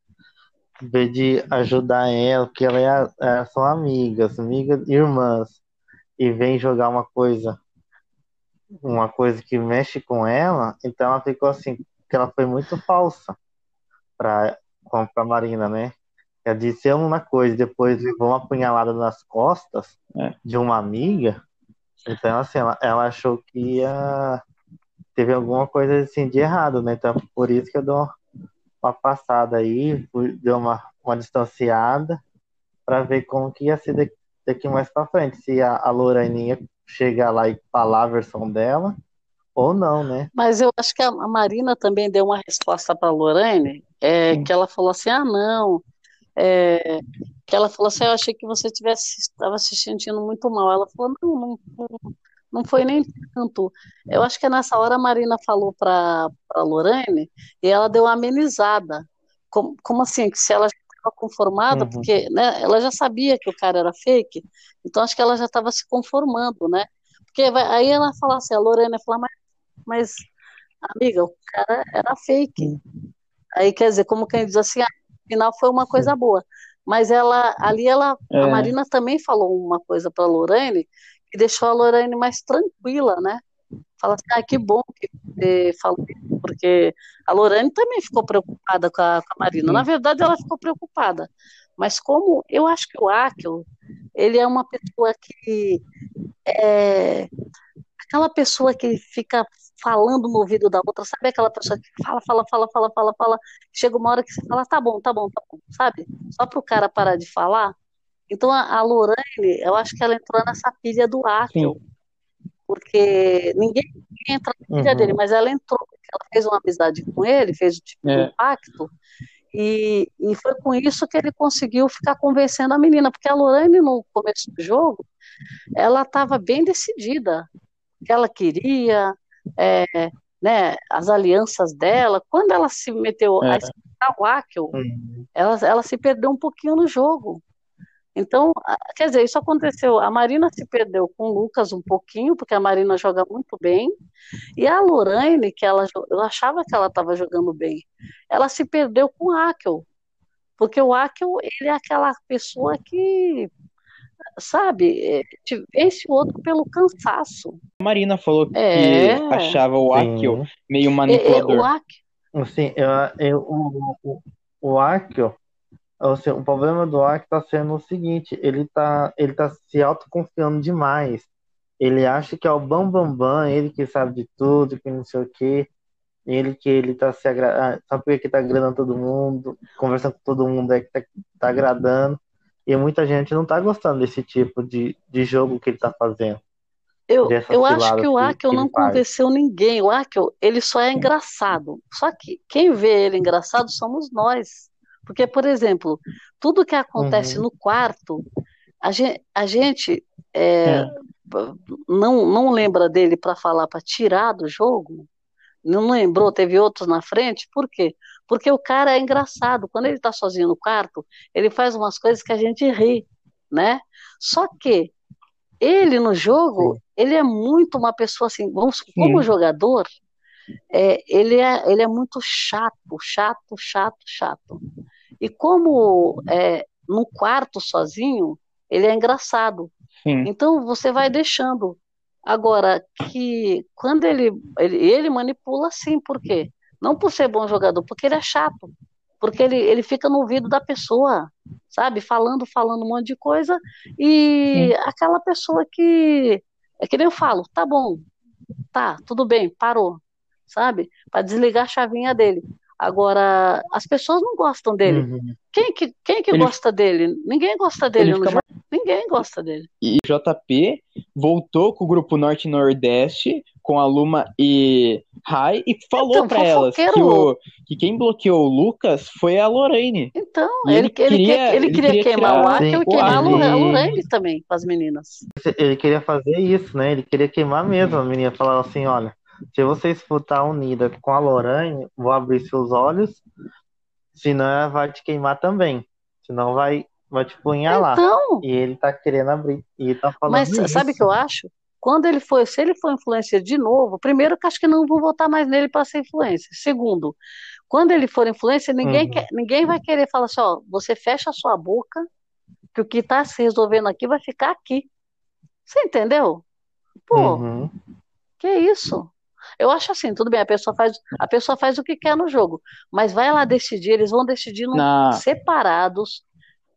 Em vez de ajudar ela, porque ela é, é, são amigas, amigas irmãs, e vem jogar uma coisa uma coisa que mexe com ela, então ela ficou assim, que ela foi muito falsa para a Marina, né? Ela disse uma coisa, depois levou uma apunhalada nas costas é. de uma amiga. Então, assim, ela, ela, achou que ia... teve alguma coisa assim de errado, né? Então, por isso que eu dou uma passada aí, deu uma, uma distanciada para ver como que ia ser daqui, daqui mais para frente. Se a, a Loraininha chegar lá e falar a versão dela, ou não, né? Mas eu acho que a Marina também deu uma resposta para a Lorraine, é, que ela falou assim, ah, não, é, que ela falou assim, eu achei que você tivesse estava se sentindo muito mal. Ela falou, não, não, não foi nem tanto. Eu acho que nessa hora a Marina falou para a Lorraine e ela deu uma amenizada. Como, como assim? Que se ela estava conformada, uhum. porque né, ela já sabia que o cara era fake, então acho que ela já estava se conformando, né? Porque vai, aí ela fala assim, a Lorena fala, mas, mas amiga, o cara era fake. Aí quer dizer, como quem diz assim, ah, final foi uma coisa boa. Mas ela, ali ela, é. a Marina também falou uma coisa para a Lorene que deixou a Lorene mais tranquila, né? Fala assim, ah, que bom que você falou isso, porque a Lorene também ficou preocupada com a, com a Marina. Na verdade, ela ficou preocupada. Mas como eu acho que o Akel, ele é uma pessoa que é aquela pessoa que fica falando no ouvido da outra, sabe aquela pessoa que fala, fala, fala, fala, fala, fala, chega uma hora que você fala, tá bom, tá bom, tá bom, sabe? Só para o cara parar de falar. Então a, a Lorraine, eu acho que ela entrou nessa pilha do Akel, porque ninguém entra na pilha uhum. dele, mas ela entrou, porque ela fez uma amizade com ele, fez o tipo é. de pacto, e, e foi com isso que ele conseguiu ficar convencendo a menina, porque a Lorraine, no começo do jogo, ela estava bem decidida, que ela queria, é, né, as alianças dela. Quando ela se meteu é. a escutar o Akel, uhum. ela, ela se perdeu um pouquinho no jogo. Então, quer dizer, isso aconteceu. A Marina se perdeu com o Lucas um pouquinho, porque a Marina joga muito bem. E a Lorraine, que ela, eu achava que ela estava jogando bem, ela se perdeu com o Akel. Porque o Akel, ele é aquela pessoa que sabe, vence o outro pelo cansaço. A Marina falou que é. achava o Akio meio manipulador. É, é, o Akio... Sim, eu, eu, o, o, o Akio, assim, o problema do Akio está sendo o seguinte, ele está ele tá se autoconfiando demais. Ele acha que é o bambambam, bam, bam, ele que sabe de tudo, que não sei o quê. Ele que ele tá se agradando, sabe porque tá agradando todo mundo, conversando com todo mundo é que tá, tá agradando. E muita gente não tá gostando desse tipo de, de jogo que ele tá fazendo. Eu, eu acho que o Akel não convenceu ninguém. O Akel, ele só é engraçado. Só que quem vê ele engraçado somos nós. Porque, por exemplo, tudo que acontece uhum. no quarto, a gente, a gente é, é. Não, não lembra dele para falar, para tirar do jogo. Não lembrou, teve outros na frente. Por quê? Porque o cara é engraçado. Quando ele está sozinho no quarto, ele faz umas coisas que a gente ri, né? Só que ele no jogo, Sim. ele é muito uma pessoa assim, vamos, como jogador, é, ele, é, ele é muito chato, chato, chato, chato. E como é, no quarto sozinho, ele é engraçado. Sim. Então você vai deixando. Agora, que quando ele, ele, ele manipula sim, por quê? Não por ser bom jogador, porque ele é chato. Porque ele, ele fica no ouvido da pessoa, sabe? Falando, falando um monte de coisa. E Sim. aquela pessoa que. É que nem eu falo, tá bom, tá, tudo bem, parou, sabe? Para desligar a chavinha dele. Agora, as pessoas não gostam dele. Uhum. Quem que, quem que ele... gosta dele? Ninguém gosta dele no jogo. Ninguém gosta dele. E JP voltou com o grupo Norte e Nordeste, com a Luma e Rai, e falou então, para elas que, o, que quem bloqueou o Lucas foi a Lorraine. Então, ele, ele, queria, ele, queria, ele queria, queria queimar o Akel e queimar a Lorraine também, com as meninas. Ele queria fazer isso, né? Ele queria queimar mesmo a menina, falar assim, olha, se você escutar unida com a Lorraine, vou abrir seus olhos, senão ela vai te queimar também. Senão vai, vai te punhar lá. Então, e ele tá querendo abrir. E tá falando Mas isso. sabe o que eu acho? Quando ele foi, se ele for influencer de novo, primeiro que acho que não vão votar mais nele para ser influencer. Segundo, quando ele for influencer, ninguém, uhum. quer, ninguém vai querer falar assim, ó, você fecha a sua boca, que o que está se resolvendo aqui vai ficar aqui. Você entendeu? Pô, uhum. que isso? Eu acho assim, tudo bem, a pessoa faz, a pessoa faz o que quer no jogo, mas vai lá decidir, eles vão decidir separados,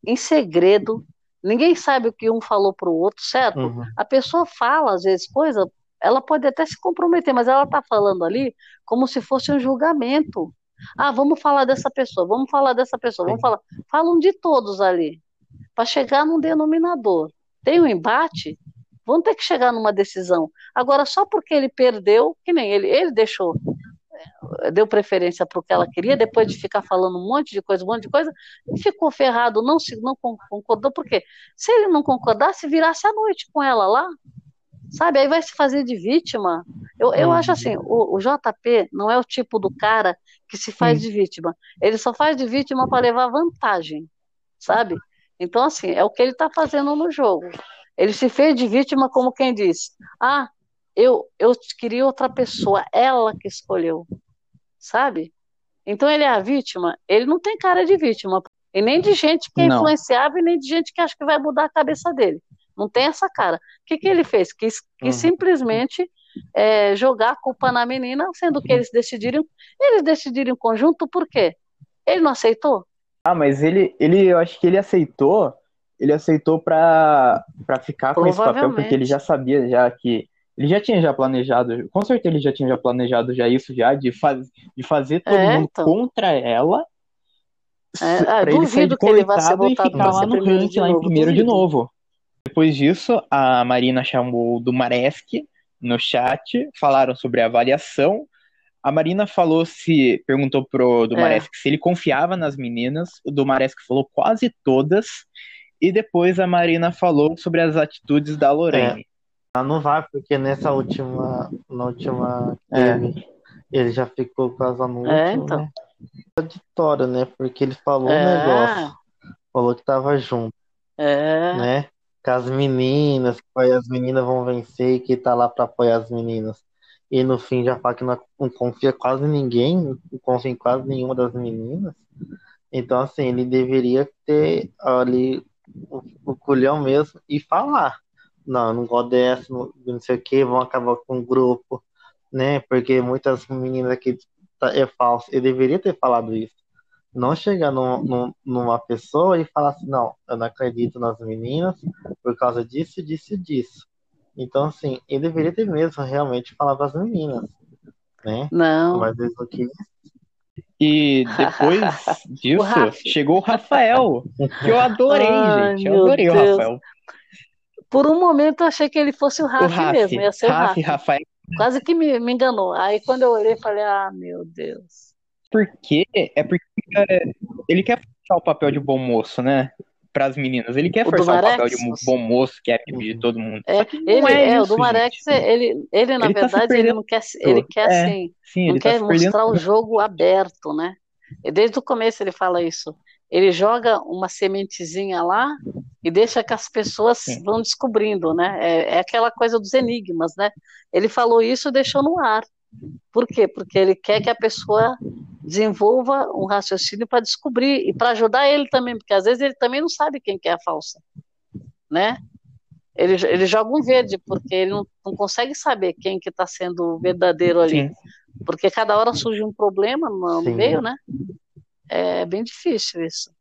em segredo. Ninguém sabe o que um falou para o outro, certo? Uhum. A pessoa fala, às vezes, coisa, ela pode até se comprometer, mas ela está falando ali como se fosse um julgamento. Ah, vamos falar dessa pessoa, vamos falar dessa pessoa, vamos falar. Falam de todos ali, para chegar num denominador. Tem um embate, vão ter que chegar numa decisão. Agora, só porque ele perdeu, que nem ele, ele deixou, eh, deu preferência para o que ela queria, depois de ficar falando um monte de coisa, um monte de coisa, ficou ferrado, não, se, não concordou, porque se ele não concordasse, virasse a noite com ela lá, sabe? Aí vai se fazer de vítima. Eu, eu acho assim, o, o JP não é o tipo do cara que se faz de vítima. Ele só faz de vítima para levar vantagem. sabe? Então, assim, é o que ele está fazendo no jogo. Ele se fez de vítima como quem diz: Ah, eu, eu queria outra pessoa, ela que escolheu, sabe? Então ele é a vítima, ele não tem cara de vítima, e nem de gente que é não. influenciável, e nem de gente que acha que vai mudar a cabeça dele. Não tem essa cara. O que, que ele fez? Quis, quis uhum. simplesmente é, jogar a culpa na menina, sendo que eles decidiram. Eles decidiram em conjunto, por quê? Ele não aceitou? Ah, mas ele, ele eu acho que ele aceitou. Ele aceitou para ficar com esse papel, porque ele já sabia já que ele já tinha já planejado, com certeza ele já tinha já planejado já isso já, de, faz, de fazer todo é, mundo então. contra ela. É, ah, ele sair de que ele vai ser e ficar lá no ranking, lá em primeiro duvido. de novo. Depois disso, a Marina chamou do Maresk no chat, falaram sobre a avaliação. A Marina falou se perguntou pro Dumaresk é. se ele confiava nas meninas. O Dumaresk falou quase todas. E depois a Marina falou sobre as atitudes da Lorraine. É. Ela não vai, porque nessa última, na última é. game, ele já ficou com as anúncios, é, então. né? Contraditório, né? Porque ele falou é. um negócio, falou que tava junto, é. né? Com as meninas, que as meninas vão vencer e que tá lá pra apoiar as meninas. E no fim já fala que não, não confia quase ninguém, não confia em quase nenhuma das meninas. Então, assim, ele deveria ter ali o, o culhão mesmo e falar não, não gosto dessa, não sei o que, vão acabar com o grupo, né? Porque muitas meninas aqui tá, é falso. Eu deveria ter falado isso. Não chegar num, num, numa pessoa e falar assim, não, eu não acredito nas meninas por causa disso, disso e disso. Então, assim, ele deveria ter mesmo realmente falado as meninas, né? Não. Mas eles não E depois [LAUGHS] disso, o chegou o Rafael, que eu adorei, Ai, gente. Eu adorei Deus. o Rafael. Por um momento eu achei que ele fosse o Rafa mesmo, ia ser Rafa, o Rafael. Quase que me, me enganou. Aí quando eu olhei, falei, ah, meu Deus. Por quê? É porque ele quer forçar o papel de bom moço, né? Para as meninas. Ele quer o forçar o papel de bom moço, que é de todo mundo. É, ele, é, é isso, o Dumarex, ele, ele, na ele tá verdade, tá ele não quer, ele quer é, assim, sim, não tá quer tá mostrar o jogo aberto, né? Desde o começo ele fala isso ele joga uma sementezinha lá e deixa que as pessoas Sim. vão descobrindo, né? É, é, aquela coisa dos enigmas, né? Ele falou isso e deixou no ar. Por quê? Porque ele quer que a pessoa desenvolva um raciocínio para descobrir e para ajudar ele também, porque às vezes ele também não sabe quem que é a falsa, né? Ele, ele joga um verde, porque ele não, não consegue saber quem que está sendo verdadeiro ali. Sim. Porque cada hora surge um problema no, no meio, né? É bem difícil isso.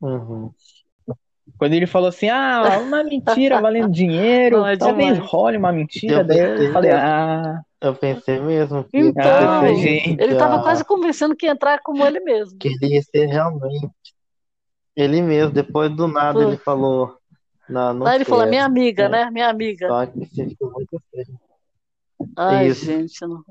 Uhum. Quando ele falou assim, ah, uma mentira valendo dinheiro, [LAUGHS] Não, é talvez role uma mentira, eu daí eu falei, ah. Eu pensei mesmo então, ah, gente, ele estava quase convencendo que ia entrar como ele mesmo. Que ele ia ser realmente ele mesmo. Depois do nada ele falou. Não, não ele falou, minha amiga, é. né? Minha amiga. Só que você ficou muito Ai, Isso. gente, não.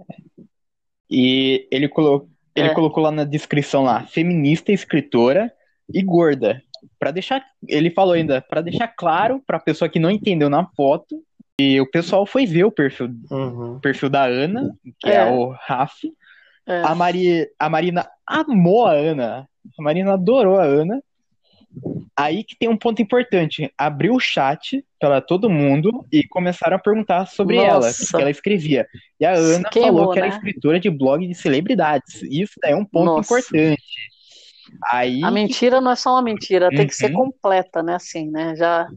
E ele colocou, ele é. colocou lá na descrição lá, feminista, escritora e gorda. Para deixar, ele falou ainda, para deixar claro para a pessoa que não entendeu na foto, e o pessoal foi ver o perfil, uhum. perfil da Ana, que é, é o Raf. É. A, Mari, a Marina amou a Ana. A Marina adorou a Ana. Aí que tem um ponto importante. Abriu o chat para todo mundo e começaram a perguntar sobre Nossa. ela, o que ela escrevia. E a Ana Queimou, falou que né? era escritora de blog de celebridades. Isso é um ponto Nossa. importante. Aí... A mentira não é só uma mentira, tem uhum. que ser uhum. completa, né? Assim, né? Já.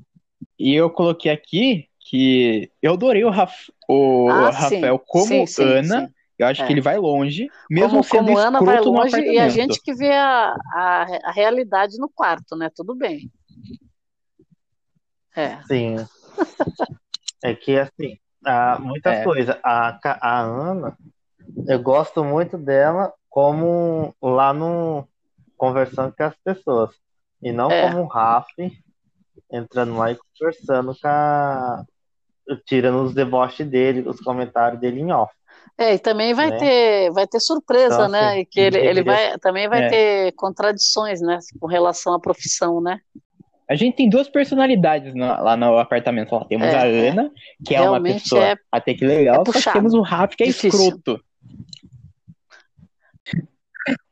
E eu coloquei aqui que eu adorei o, Raf... o ah, Rafael sim. como sim, sim, Ana. Eu acho é. que ele vai longe, mesmo como, sendo como Ana vai longe e a gente que vê a, a, a, realidade no quarto, né? Tudo bem. É. Sim. [LAUGHS] é que assim, há muita é. coisa. A, a Ana, eu gosto muito dela como lá no conversando com as pessoas. E não é. como o Raf entrando lá e conversando com a. tirando os deboches dele, os comentários dele em off. É, e também vai né? ter vai ter surpresa, então, né? Assim, e que ele, ele vai também vai é. ter contradições, né? Com relação à profissão, né? A gente tem duas personalidades no, lá no apartamento. Lá temos é, a. Ana, que é uma pessoa é até que legal, é só temos o Rafa, que é Difícil. escroto.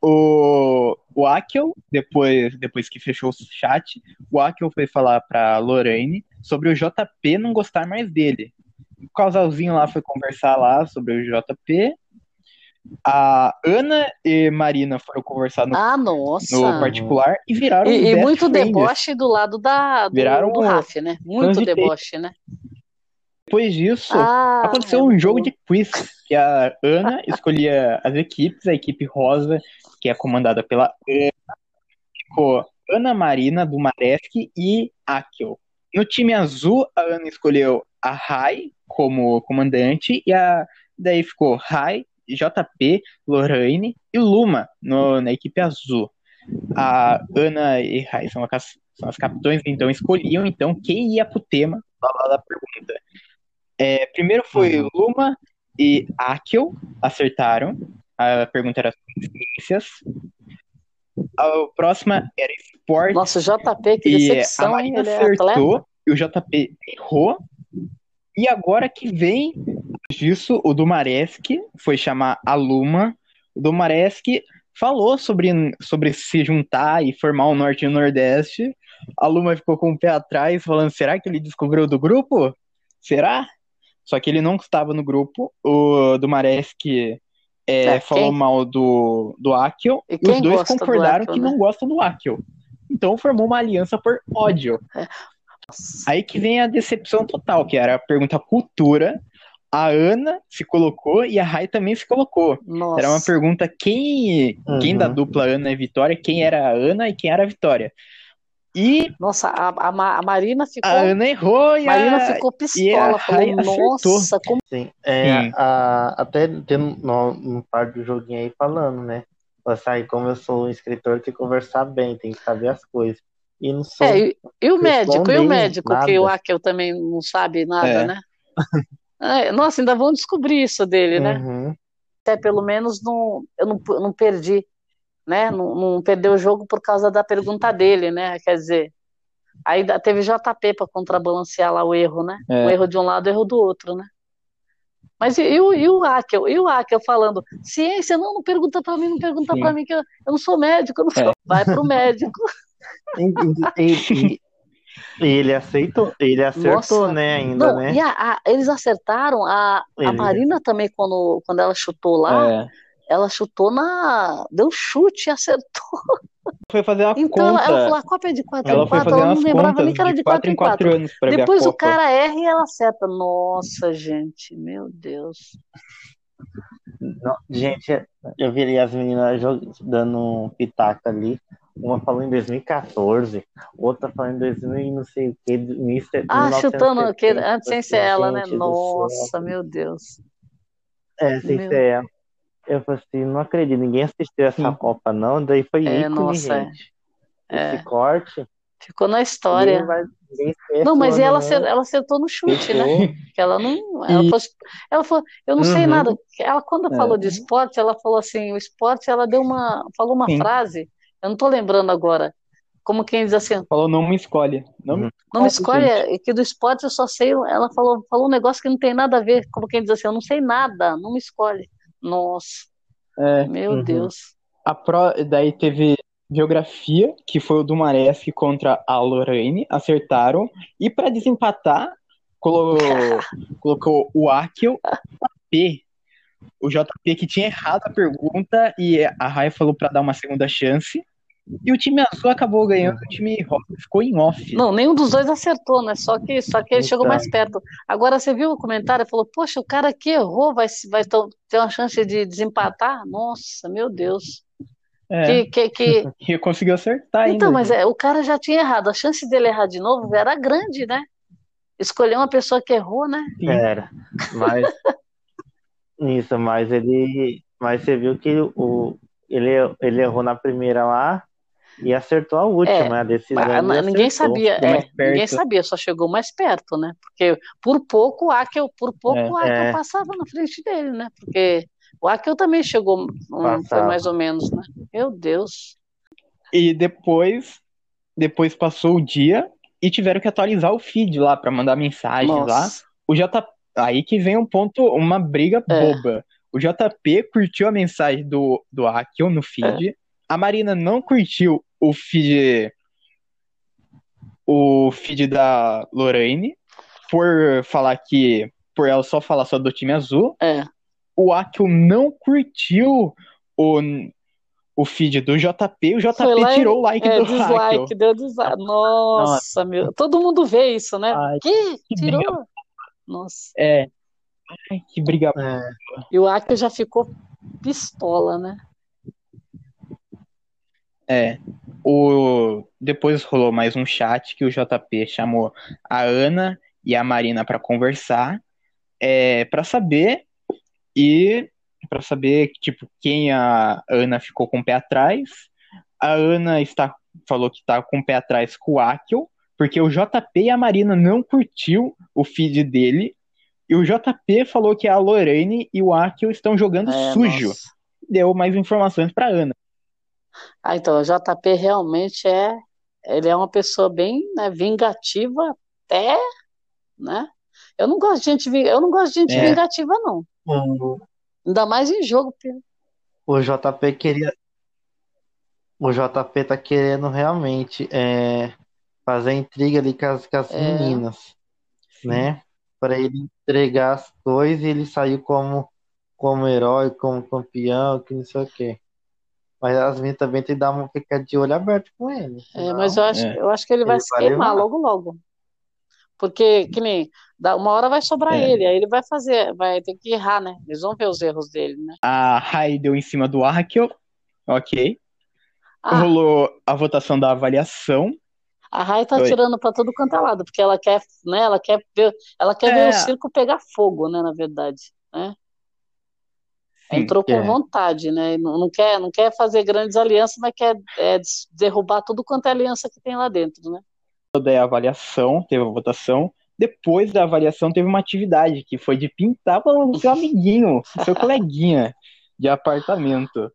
O, O Akel, depois, depois que fechou o chat, o Akel foi falar pra Lorraine sobre o JP não gostar mais dele. O casalzinho lá foi conversar lá sobre o JP. A Ana e Marina foram conversar no, Ah, no particular e viraram E, e muito friends. deboche do lado da, do, Viraram do Raf, né? Muito de deboche, né? Depois disso, Ah, aconteceu um jogo de quiz, que a Ana [LAUGHS] escolhia as equipes, a equipe rosa, que é comandada pela Ana, ficou Ana Marina, do Maresk e Akel. No time azul, a Ana escolheu a Rai como comandante, e a, daí ficou Rai, JP, Lorraine e Luma no- na equipe azul. A Ana e Rai são, as- são as capitães, então escolhiam então quem ia pro tema lá da pergunta. É, primeiro foi Uhum. Luma e Akel, acertaram. A pergunta era sobre ciências. A próxima era esporte. Nossa, o JP, que E a decepção? Marina é acertou e o JP errou. E agora que vem disso, o Dumaresk foi chamar a Luma. O Dumaresk falou sobre, sobre se juntar e formar o Norte e o Nordeste. A Luma ficou com o pé atrás, falando: será que ele descobriu do grupo? Será? Só que ele não estava no grupo. O Dumaresk é, É, falou quem- mal do, do Akel. E E, quem os dois do concordaram Akel, que né? não gostam do Akel. Então formou uma aliança por ódio. Nossa. Aí que vem a decepção total, que era a pergunta cultura. A Ana se colocou e a Rai também se colocou. Nossa. Era uma pergunta quem, quem Uhum. da dupla Ana e Vitória, quem era a Ana e quem era a Vitória. E Nossa, a, a, a Marina ficou. a Ana errou e Marina a... ficou pistola, falou, nossa, como Sim, é, Sim. a- até tem no, no par do joguinho aí falando, né? Aí, como eu sou um escritor, tem que conversar bem, tem que saber as coisas. E não sou. É, e, e o médico, e o médico, que nada. o Akel também não sabe nada, É. né? [LAUGHS] É, nossa, ainda vão descobrir isso dele, né? Uhum. Até pelo menos não, eu não, não perdi, né? Não, não perdeu o jogo por causa da pergunta dele, né? Quer dizer, aí teve JP para contrabalancear lá o erro, né? É. O erro de um lado, o erro do outro, né? Mas e, e o, e o Akel? E o Akel falando, ciência, não, não pergunta para mim, não pergunta para mim, que eu, eu não sou médico, eu não sou. É. Vai pro médico. [LAUGHS] E, ele aceitou, ele acertou, Nossa. né, ainda, Não, né? e a- a- eles acertaram, a, a Ele- Marina também, quando, quando ela chutou lá, É. ela chutou na. Deu chute e [LAUGHS] acertou. Foi fazer uma Então ela, conta. ela falou: a Copa é de 4 Ela em foi 4, fazer ela não lembrava nem que era de de 4 4 em em 4. 4 anos pra ver a Depois o cara erra e ela acerta. Nossa, gente, meu Deus. Não, gente, eu vi as meninas dando pitaca ali. Uma falou em 2014, outra falou em 2000 e não sei o que. Mister, Ah, chutando, que, 1970, antes sem ser ela, né? do Nossa, meu Deus. É, sem Meu- ser ela. Eu falei assim, não acredito, ninguém assistiu essa Sim. Copa, não. Daí foi É, ícone, nossa, é. gente. É. Esse corte, Ficou na ninguém história. vai. Ninguém esquece Não, mas e ela, não. ela acertou no chute, né? Que ela não. Ela, E- falou, ela falou, eu não sei Uhum. nada. Ela, quando É. falou de esporte, ela falou assim: o esporte, ela deu uma. Falou uma Sim. frase, eu não tô lembrando agora. Como quem diz assim, Falou, não me escolhe. Não me Uhum. não me escolhe, escolhe, gente. é que do esporte eu só sei. Ela falou, falou um negócio que não tem nada a ver. Como quem diz assim, eu não sei nada, não me escolhe. Nossa, É, meu Uhum. Deus. a pro... Daí teve geografia, que foi o Dumaresque contra a Lorraine, acertaram. E pra desempatar, colocou, [LAUGHS] colocou o Akel P. O JP que tinha errado a pergunta e a Rai falou pra dar uma segunda chance. E o time azul acabou ganhando, o time ficou em off. Não, nenhum dos dois acertou, né? Só que, só que ele chegou Então. mais perto. Agora, você viu o comentário? Falou, poxa, o cara que errou vai, vai ter uma chance de desempatar? Nossa, meu Deus. É, Que, que, que... [LAUGHS] e conseguiu acertar ainda. Então, mas é, o cara já tinha errado. A chance dele errar de novo era grande, né? Escolher uma pessoa que errou, né? Sim. Era. Mas. [LAUGHS] Isso, mas ele. Mas você viu que o, ele, ele errou na primeira lá e acertou a última, a decisão. Ninguém sabia, é, ninguém sabia, só chegou mais perto, né? Porque por pouco o Akel, por pouco É. o Akel É. passava na frente dele, né? Porque o Akel também chegou, hum, foi mais ou menos, né? Meu Deus. E depois, depois passou o dia e tiveram que atualizar o feed lá pra mandar mensagem lá. Nossa. O J aí que vem um ponto, uma briga É. boba. O JP curtiu a mensagem do do Akio no feed. a Marina não curtiu o feed o feed da Lorraine por falar que por ela só falar só do time azul. É. O Akio não curtiu o, o feed do JP, o JP e- tirou o like É, do dislike, Akio. deu dislike. Nossa, meu. Todo mundo vê isso, né? Ai, que? que Tirou? Nossa. É. Ai, que briga. É, E o Akio já ficou pistola, né? É. O... Depois rolou mais um chat que o JP chamou a Ana e a Marina para conversar, é, para saber e para saber tipo quem a Ana ficou com o pé atrás. A Ana está falou que tá com o pé atrás com o Akio, porque o JP e a Marina não curtiu o feed dele. E o JP falou que a Lorraine e o Akio estão jogando É, sujo. nossa. Deu mais informações para Ana. Ah, então, o JP realmente é, ele é uma pessoa bem, né, vingativa até, né? Eu não gosto de gente, eu não gosto de gente É. vingativa, não. o, Ainda mais em jogo, Pedro. o JP queria. O JP tá querendo realmente é, fazer intriga ali com as, com as É. meninas, né? Para ele entregar as coisas e ele saiu como, como herói, como campeão, que não sei o quê. Mas as meninas também tem que dar uma ficar de olho aberto com ele. É, mas eu acho, é. eu acho que ele vai Ele se vai queimar levar. logo, logo. Porque, que nem, dá- uma hora vai sobrar É. ele, aí ele vai fazer, vai ter que errar, né? Eles vão ver os erros dele, né? A Rai deu em cima do Akio. Ok. Ah, Rolou a votação da avaliação. a Rai tá Oi. tirando pra todo quanto é lado, porque ela quer, né? Ela quer ver, ela quer ver É. o circo pegar fogo, né? Na verdade, né? Sim, Entrou com é. vontade, né? Não, não quer, não quer fazer grandes alianças, mas quer é, derrubar tudo quanto é aliança que tem lá dentro, né? Daí a avaliação, teve a votação. Depois da avaliação, teve uma atividade que foi de pintar para o seu [LAUGHS] amiguinho, o seu coleguinha de apartamento.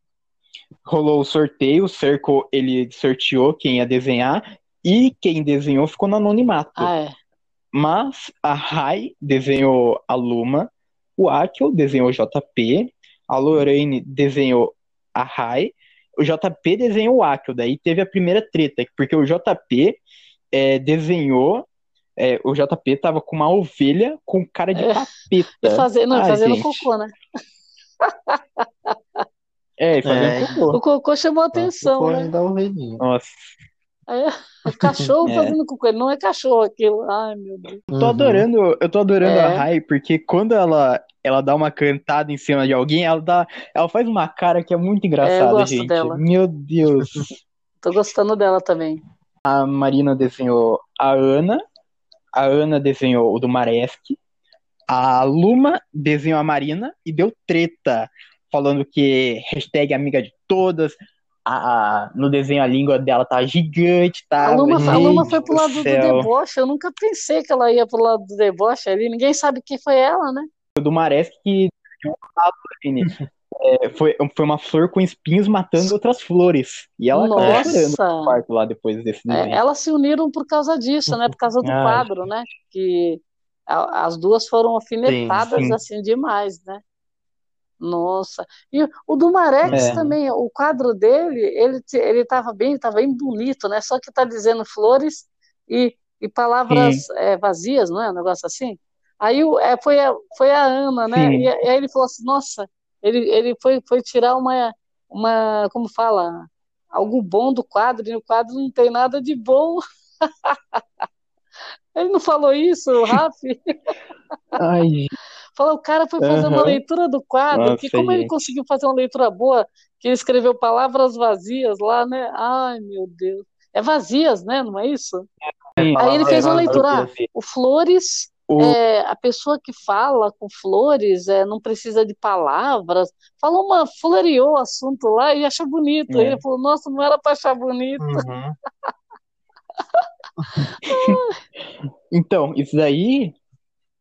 Rolou o sorteio, o Cerco ele sorteou quem ia desenhar e quem desenhou ficou no anonimato. Ah, é. Mas a Rai desenhou a Luma, o Akio desenhou o JP, a Lorraine desenhou a Rai, o JP desenhou o Akio. Daí teve a primeira treta, porque o JP é, desenhou. é, o JP tava com uma ovelha com cara de É. capeta. E fazer, não, Ai, fazendo gente. cocô, né? É, e fazendo É. cocô. O cocô chamou atenção, Foi né? da ovelhinha. Nossa, O [LAUGHS] cachorro É. fazendo cocô, não é cachorro aquilo. Ai, meu Deus. eu tô Uhum. adorando, eu tô adorando É. a Rai, porque quando ela, ela dá uma cantada em cima de alguém, ela dá, ela faz uma cara que é muito engraçada, gosto gente. dela. Meu Deus. [LAUGHS] Tô gostando dela também. A Marina desenhou a Ana, a Ana desenhou o do Maresk, a Luma desenhou a Marina e deu treta, falando que hashtag amiga de todas. A, a- no desenho a língua dela tá gigante, tá? A Luma, a Luma foi pro do lado do céu. deboche. Eu nunca pensei que ela ia pro lado do deboche ali. Ninguém sabe quem foi ela, né? O do Maresk que. [LAUGHS] É, foi, foi uma flor com espinhos matando outras flores. E ela Nossa! quarto lá depois desse É, desenho. elas se uniram por causa disso, né? Por causa do Ai. [LAUGHS] quadro, né? Que a- as duas foram alfinetadas sim. assim demais, né? Nossa. E o do Marex É. também, o quadro dele, ele ele estava bem, tava bem bonito, né? Só que tá dizendo flores e, e palavras é, vazias, não é? Um negócio assim. Aí é, foi, a, foi a Ana, né? E, e aí ele falou assim, nossa, ele, ele foi, foi tirar uma, uma, como fala, algo bom do quadro, e o quadro não tem nada de bom. [LAUGHS] Ele não falou isso, Rafi? Ai, Falou, o cara foi fazer uma Aham. leitura do quadro, Nossa, que como ele gente. conseguiu fazer uma leitura boa, que ele escreveu palavras vazias lá, né? Ai, meu Deus. É vazias, né? Não é isso? Sim. Aí ele fez uma leitura, ah, o Flores, O- é, a pessoa que fala com flores é, não precisa de palavras. Falou uma, floreou o assunto lá e achou bonito. É. Aí ele falou, nossa, não era para achar bonito. Uhum. [LAUGHS] [LAUGHS] Então, isso daí,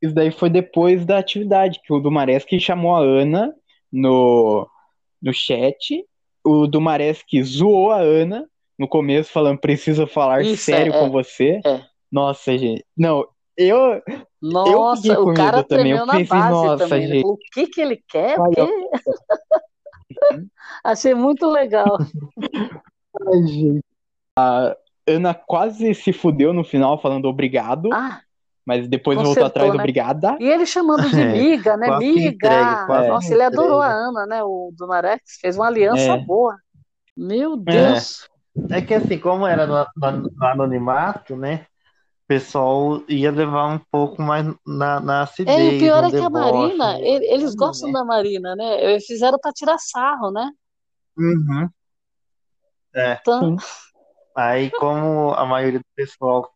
isso daí foi depois da atividade, que o Dumaresque chamou a Ana no, no chat. O Dumaresque zoou a Ana no começo, falando, preciso falar Isso, sério é, com você. é. Nossa, gente. Não, eu. Nossa, fiquei com o cara também. Eu na pensei, base nossa, também. Ele gente. o que que ele quer? Quê? [LAUGHS] Achei muito legal. [LAUGHS] Ai, gente. A Ana quase se fudeu no final falando obrigado. Ah, mas depois Consertou, voltou atrás, né? obrigada. e ele chamando de [LAUGHS] É, miga, né? quase que Miga. Nossa, ele adorou a. Ana, né? O Dunarex fez uma aliança É. boa. Meu Deus. É que assim, como era no, no- no anonimato, né? O pessoal ia levar um pouco mais na, na É, acidez, e o pior é que a Marina, né? ele- eles gostam da Marina, né? Eles fizeram pra tirar sarro, né? Uhum. Então, Aí, como a maioria do pessoal,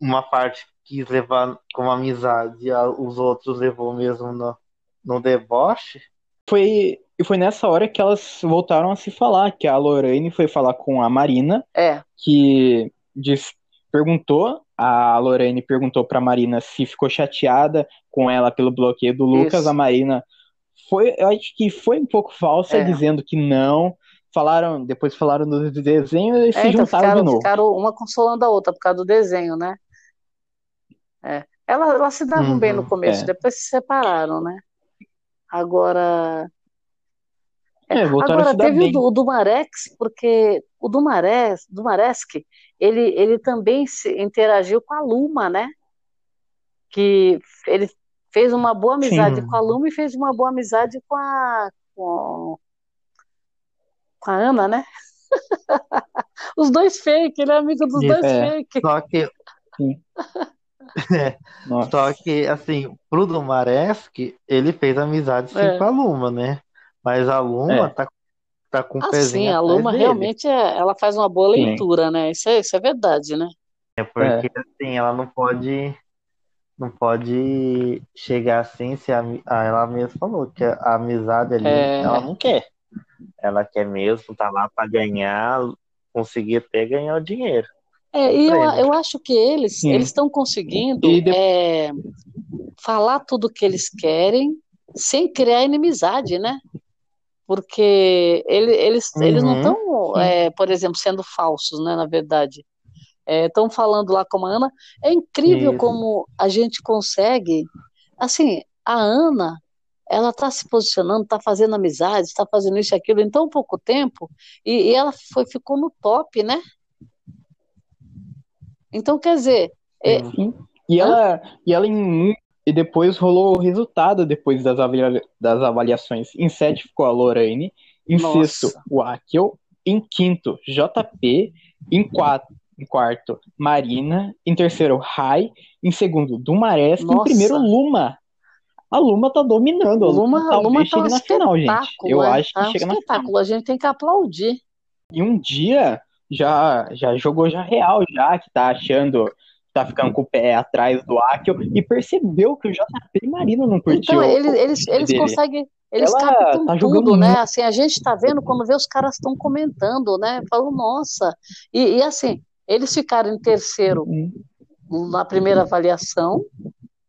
uma parte quis levar como amizade, e os outros levou mesmo no, no deboche, Foi, e foi nessa hora que elas voltaram a se falar, que a Lorraine foi falar com a Marina, é, que diz- perguntou, a Lorraine perguntou pra Marina se ficou chateada com ela pelo bloqueio do Lucas. Isso. A Marina foi, eu acho que foi um pouco falsa, É. dizendo que não. Falaram, depois falaram do desenho e se É, então juntaram de ficaram, novo. ficaram uma consolando a outra por causa do desenho, né? É. Ela- Elas se davam Uhum, bem no começo, é. depois se separaram, né? Agora, É, a agora teve o, bem. do, o Dumarex, porque o Dumares, Dumaresque, ele, ele também se interagiu com a Luma, né? Que ele fez uma boa amizade Sim. com a Luma e fez uma boa amizade com a, com, com a Ana, né? [LAUGHS] Os dois fake, ele é amigo dos Isso, dois é. fake. só que, [LAUGHS] Nossa. só que assim, pro Dumaresque, ele fez amizade sim É. com a Luma, né? Mas a Luma É. tá, tá com o Ah, pezinho sim, a Luma dele. realmente é, ela faz uma boa Sim. leitura, né? Isso é, isso é verdade, né? É porque assim, ela não pode não pode chegar assim se a, a- ela mesma falou que a amizade ali É. ela não quer. Ela quer mesmo tá lá para ganhar, conseguir até ganhar o dinheiro. É, e eu, eu acho que eles Sim. eles estão conseguindo de- é, falar tudo o que eles querem sem criar inimizade, né? Porque ele- eles, eles não Uhum, estão, sim. por exemplo, sendo falsos, né? Na verdade. Estão falando lá com a Ana. É incrível Isso. como a gente consegue. Assim, a Ana, ela está se posicionando, está fazendo amizade, está fazendo isso e aquilo em tão pouco tempo, e, e ela foi, ficou no top, né? Então, quer dizer, é, sim. E Hã? ela, e ela em um- e depois rolou o resultado depois das, avalia- das avaliações. Em sete ficou a Lorraine, em Nossa. sexto o Akel, em quinto JP, em quatro, em quarto Marina, em terceiro Rai, em segundo Dumaresque, em primeiro Luma. A Luma tá dominando, a Luma, Luma, talvez Luma tá um na final, gente. Eu né? acho que Tá um chega na final. espetáculo, a gente tem que aplaudir. E um dia já, já jogou já real, já que tá achando tá ficando com o pé atrás do Akel e percebeu que o JP Marina não curtiu. Então, eles, eles, eles dele. conseguem, eles Ela captam tá tudo, né? muito. Assim, a gente tá vendo quando vê os caras estão comentando, né? Falam, nossa. E, e assim, eles ficaram em terceiro na primeira avaliação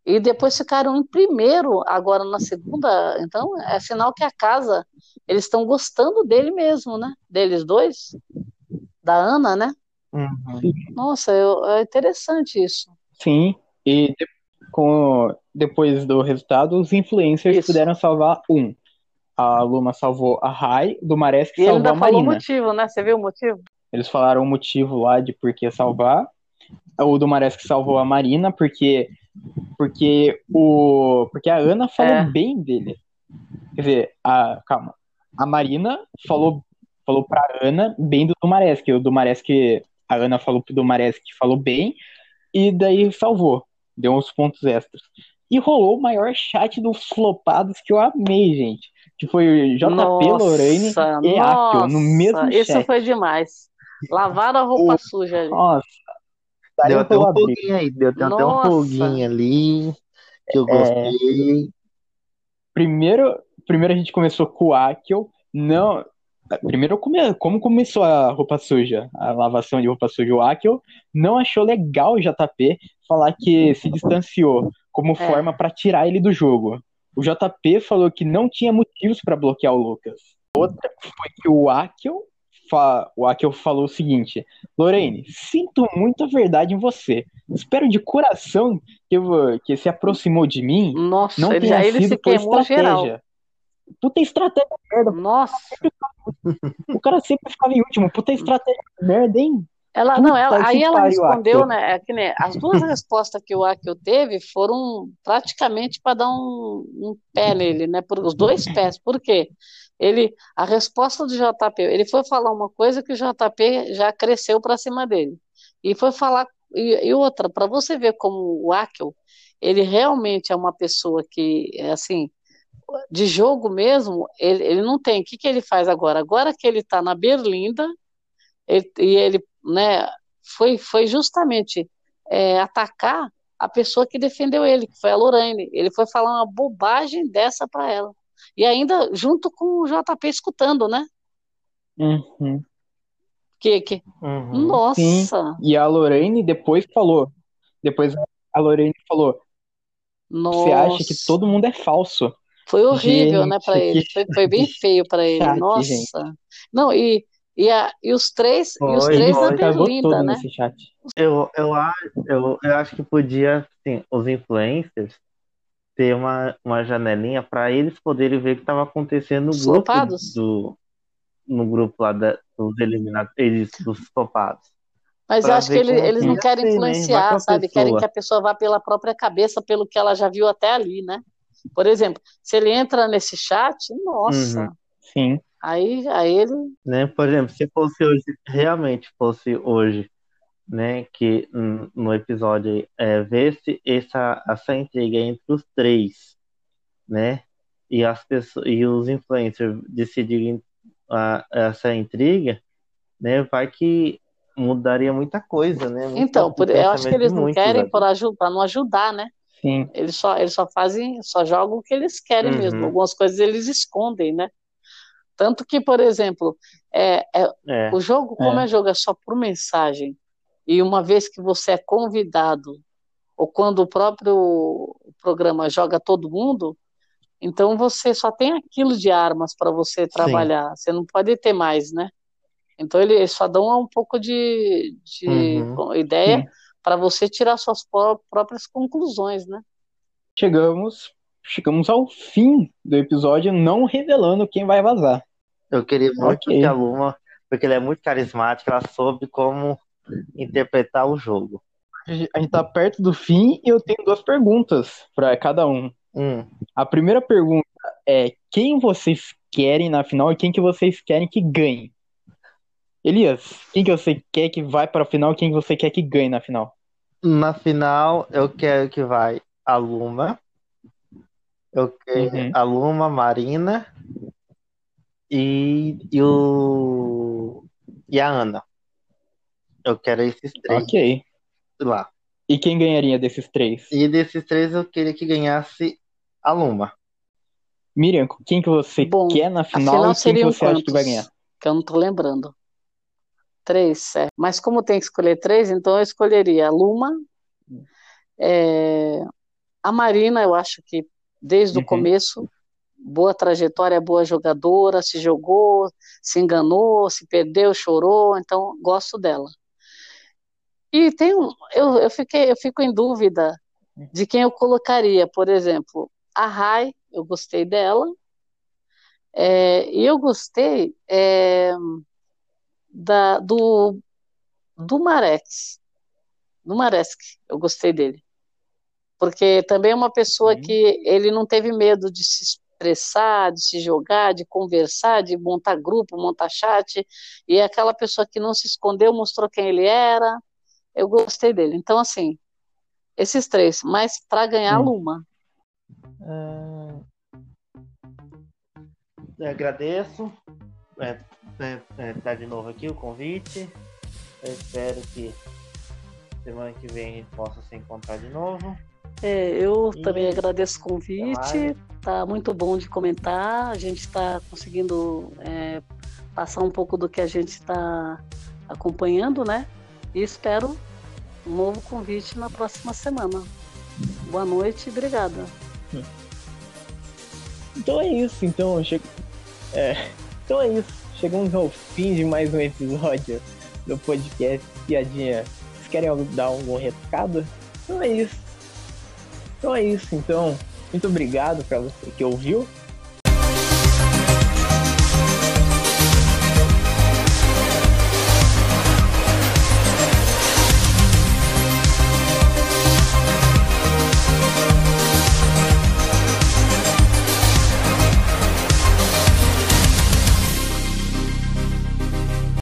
e depois ficaram em primeiro agora na segunda. Então, é sinal que a casa, eles estão gostando dele mesmo, né? Deles dois, da Ana, né? Uhum. Nossa, eu- é interessante isso. Sim, e de- com, depois do resultado, os influencers Isso. puderam salvar um. A Luma salvou a Rai, do Mares que E ele salvou ainda a falou o Marina. motivo, né? Você viu o motivo? Eles falaram o motivo lá de por que salvar. O do Mares que salvou a Marina, porque porque o porque a Ana falou É. bem dele. Quer dizer, a, calma. A Marina falou falou pra Ana bem do Dumaresque. O Dumaresque, a Ana falou pro Dumaresque que falou bem e daí salvou. Deu uns pontos extras. E rolou o maior chat dos flopados que eu amei, gente. Que foi o JP, Nossa, Lorraine e Akio no mesmo Isso chat. foi demais. Lavaram a roupa suja ali. Nossa. Deu até um foguinho aí, deu até um Nossa. foguinho ali que eu É. gostei. Primeiro, primeiro a gente começou com o Akel. Não. Primeiro, como começou a roupa suja, a lavação de roupa suja, o Akel não achou legal o JP falar que se distanciou como forma pra tirar ele do jogo. O JP falou que não tinha motivos pra bloquear o Lucas. Outra foi que o Akel, fa- o Akel falou o seguinte: Lorraine, sinto muita verdade em você. Espero de coração que, vo- que se aproximou de mim Nossa, não ele, tenha aí ele sido se por queimou geral. Puta estratégia merda. Nossa. O cara sempre ficava em último. Puta estratégia merda, hein? Ela, Puta não, ela, aí ela respondeu, né? É que, né, as duas respostas que o Akio teve foram praticamente para dar um, um pé nele, né? Por, os dois pés. Por quê? Ele, a resposta do JP, ele foi falar uma coisa que o JP já cresceu para cima dele. E foi falar. E, e outra, para você ver como o Akio, ele realmente é uma pessoa que, é assim, de jogo mesmo, ele, ele não tem. O que, que ele faz agora? Agora que ele está na Berlinda, ele- e ele né, foi, foi justamente é, atacar a pessoa que defendeu ele, que foi a Lorraine. Ele foi falar uma bobagem dessa para ela. E ainda junto com o JP escutando, né? Uhum. Que, que... Uhum. Nossa, E a Lorraine depois falou. Depois a Lorraine falou: Você acha que nossa. todo mundo é falso? Foi horrível, né, Gente, para ele. Foi, foi bem feio para ele. chat, Nossa. gente. Não, e, e, a, e os três, e os Foi, três na foi. Berlinda, né? Eu, eu, acho, eu, eu acho que podia, assim, os influencers ter uma, uma janelinha para eles poderem ver o que estava acontecendo no grupo topados? do no grupo lá da, dos eliminados, eles dos topados. Mas eu acho que ele- eles não que querem né? Influenciar, a sabe? Querem que a pessoa vá pela própria cabeça, pelo que ela já viu até ali, né? Por exemplo, se ele entra nesse chat, nossa, Uhum. Sim. aí, aí ele. né? Por exemplo, se fosse hoje, realmente fosse hoje, né, que no episódio é, vê-se essa, essa intriga entre os três, né, e as pessoas e os influencers decidirem a, essa intriga, né, vai que mudaria muita coisa, né? muito Então, por- eu acho que eles não querem para ajudar, não ajudar, né? Sim. Eles só, eles só fazem, só jogam o que eles querem Uhum. mesmo. Algumas coisas eles escondem, né? Tanto que, por exemplo, é, é, É, o jogo, como É. é jogo, é só por mensagem. E uma vez que você é convidado, ou quando o próprio programa joga todo mundo, então você só tem aquilo de armas para você trabalhar. Você não pode ter mais, né? Então ele- eles só dão um pouco de, de Uhum. ideia Sim. Para você tirar suas pró- próprias conclusões, né? Chegamos, chegamos ao fim do episódio, não revelando quem vai vazar. eu queria muito Ok. que a Luma, porque ela é muito carismática, ela soube como interpretar o jogo. A gente tá perto do fim e eu tenho duas perguntas para cada um. Hum. A primeira pergunta é quem vocês querem na final e quem que vocês querem que ganhe? Elias, quem que você quer que vai para a final e quem que você quer que ganhe na final? Na final, eu quero que vai a Luma. Eu quero Uhum. a Luma, Marina e, e, o, e a Ana. Eu quero esses três Ok. lá. E quem ganharia desses três? E desses três, eu queria que ganhasse a Luma. Miriam, quem que você Bom, quer na A final final e quem que você acha que vai quantos? ganhar? Que eu não tô lembrando. Três, certo. Mas como tem que escolher três, então eu escolheria a Luma, é, a Marina, eu acho que desde o Uhum. começo, boa trajetória, boa jogadora, se jogou, se enganou, se perdeu, chorou, então gosto dela. E tem um, eu, eu fiquei, eu fico em dúvida de quem eu colocaria, por exemplo, a Rai, eu gostei dela, é, e eu gostei é, da, do, do Marex, do Maresk, eu gostei dele. Porque também é uma pessoa Uhum. que ele não teve medo de se expressar, de se jogar, de conversar, de montar grupo, montar chat, e é aquela pessoa que não se escondeu, mostrou quem ele era. Eu gostei dele. Então, assim, esses três, mas para ganhar a Hum. Luma. Eu agradeço é, é, é, tá de novo aqui o convite. Eu espero que semana que vem a gente possa se encontrar de novo. É, eu E também agradeço o convite. Tá muito bom de comentar. A gente está conseguindo é, passar um pouco do que a gente está acompanhando, né? E espero um novo convite na próxima semana. Boa noite e obrigada. Então é isso, então che... é, então é isso. Chegamos ao fim de mais um episódio do podcast Piadinha. Vocês querem dar algum recado? Então é isso. Então é isso, então. Muito obrigado para você que ouviu.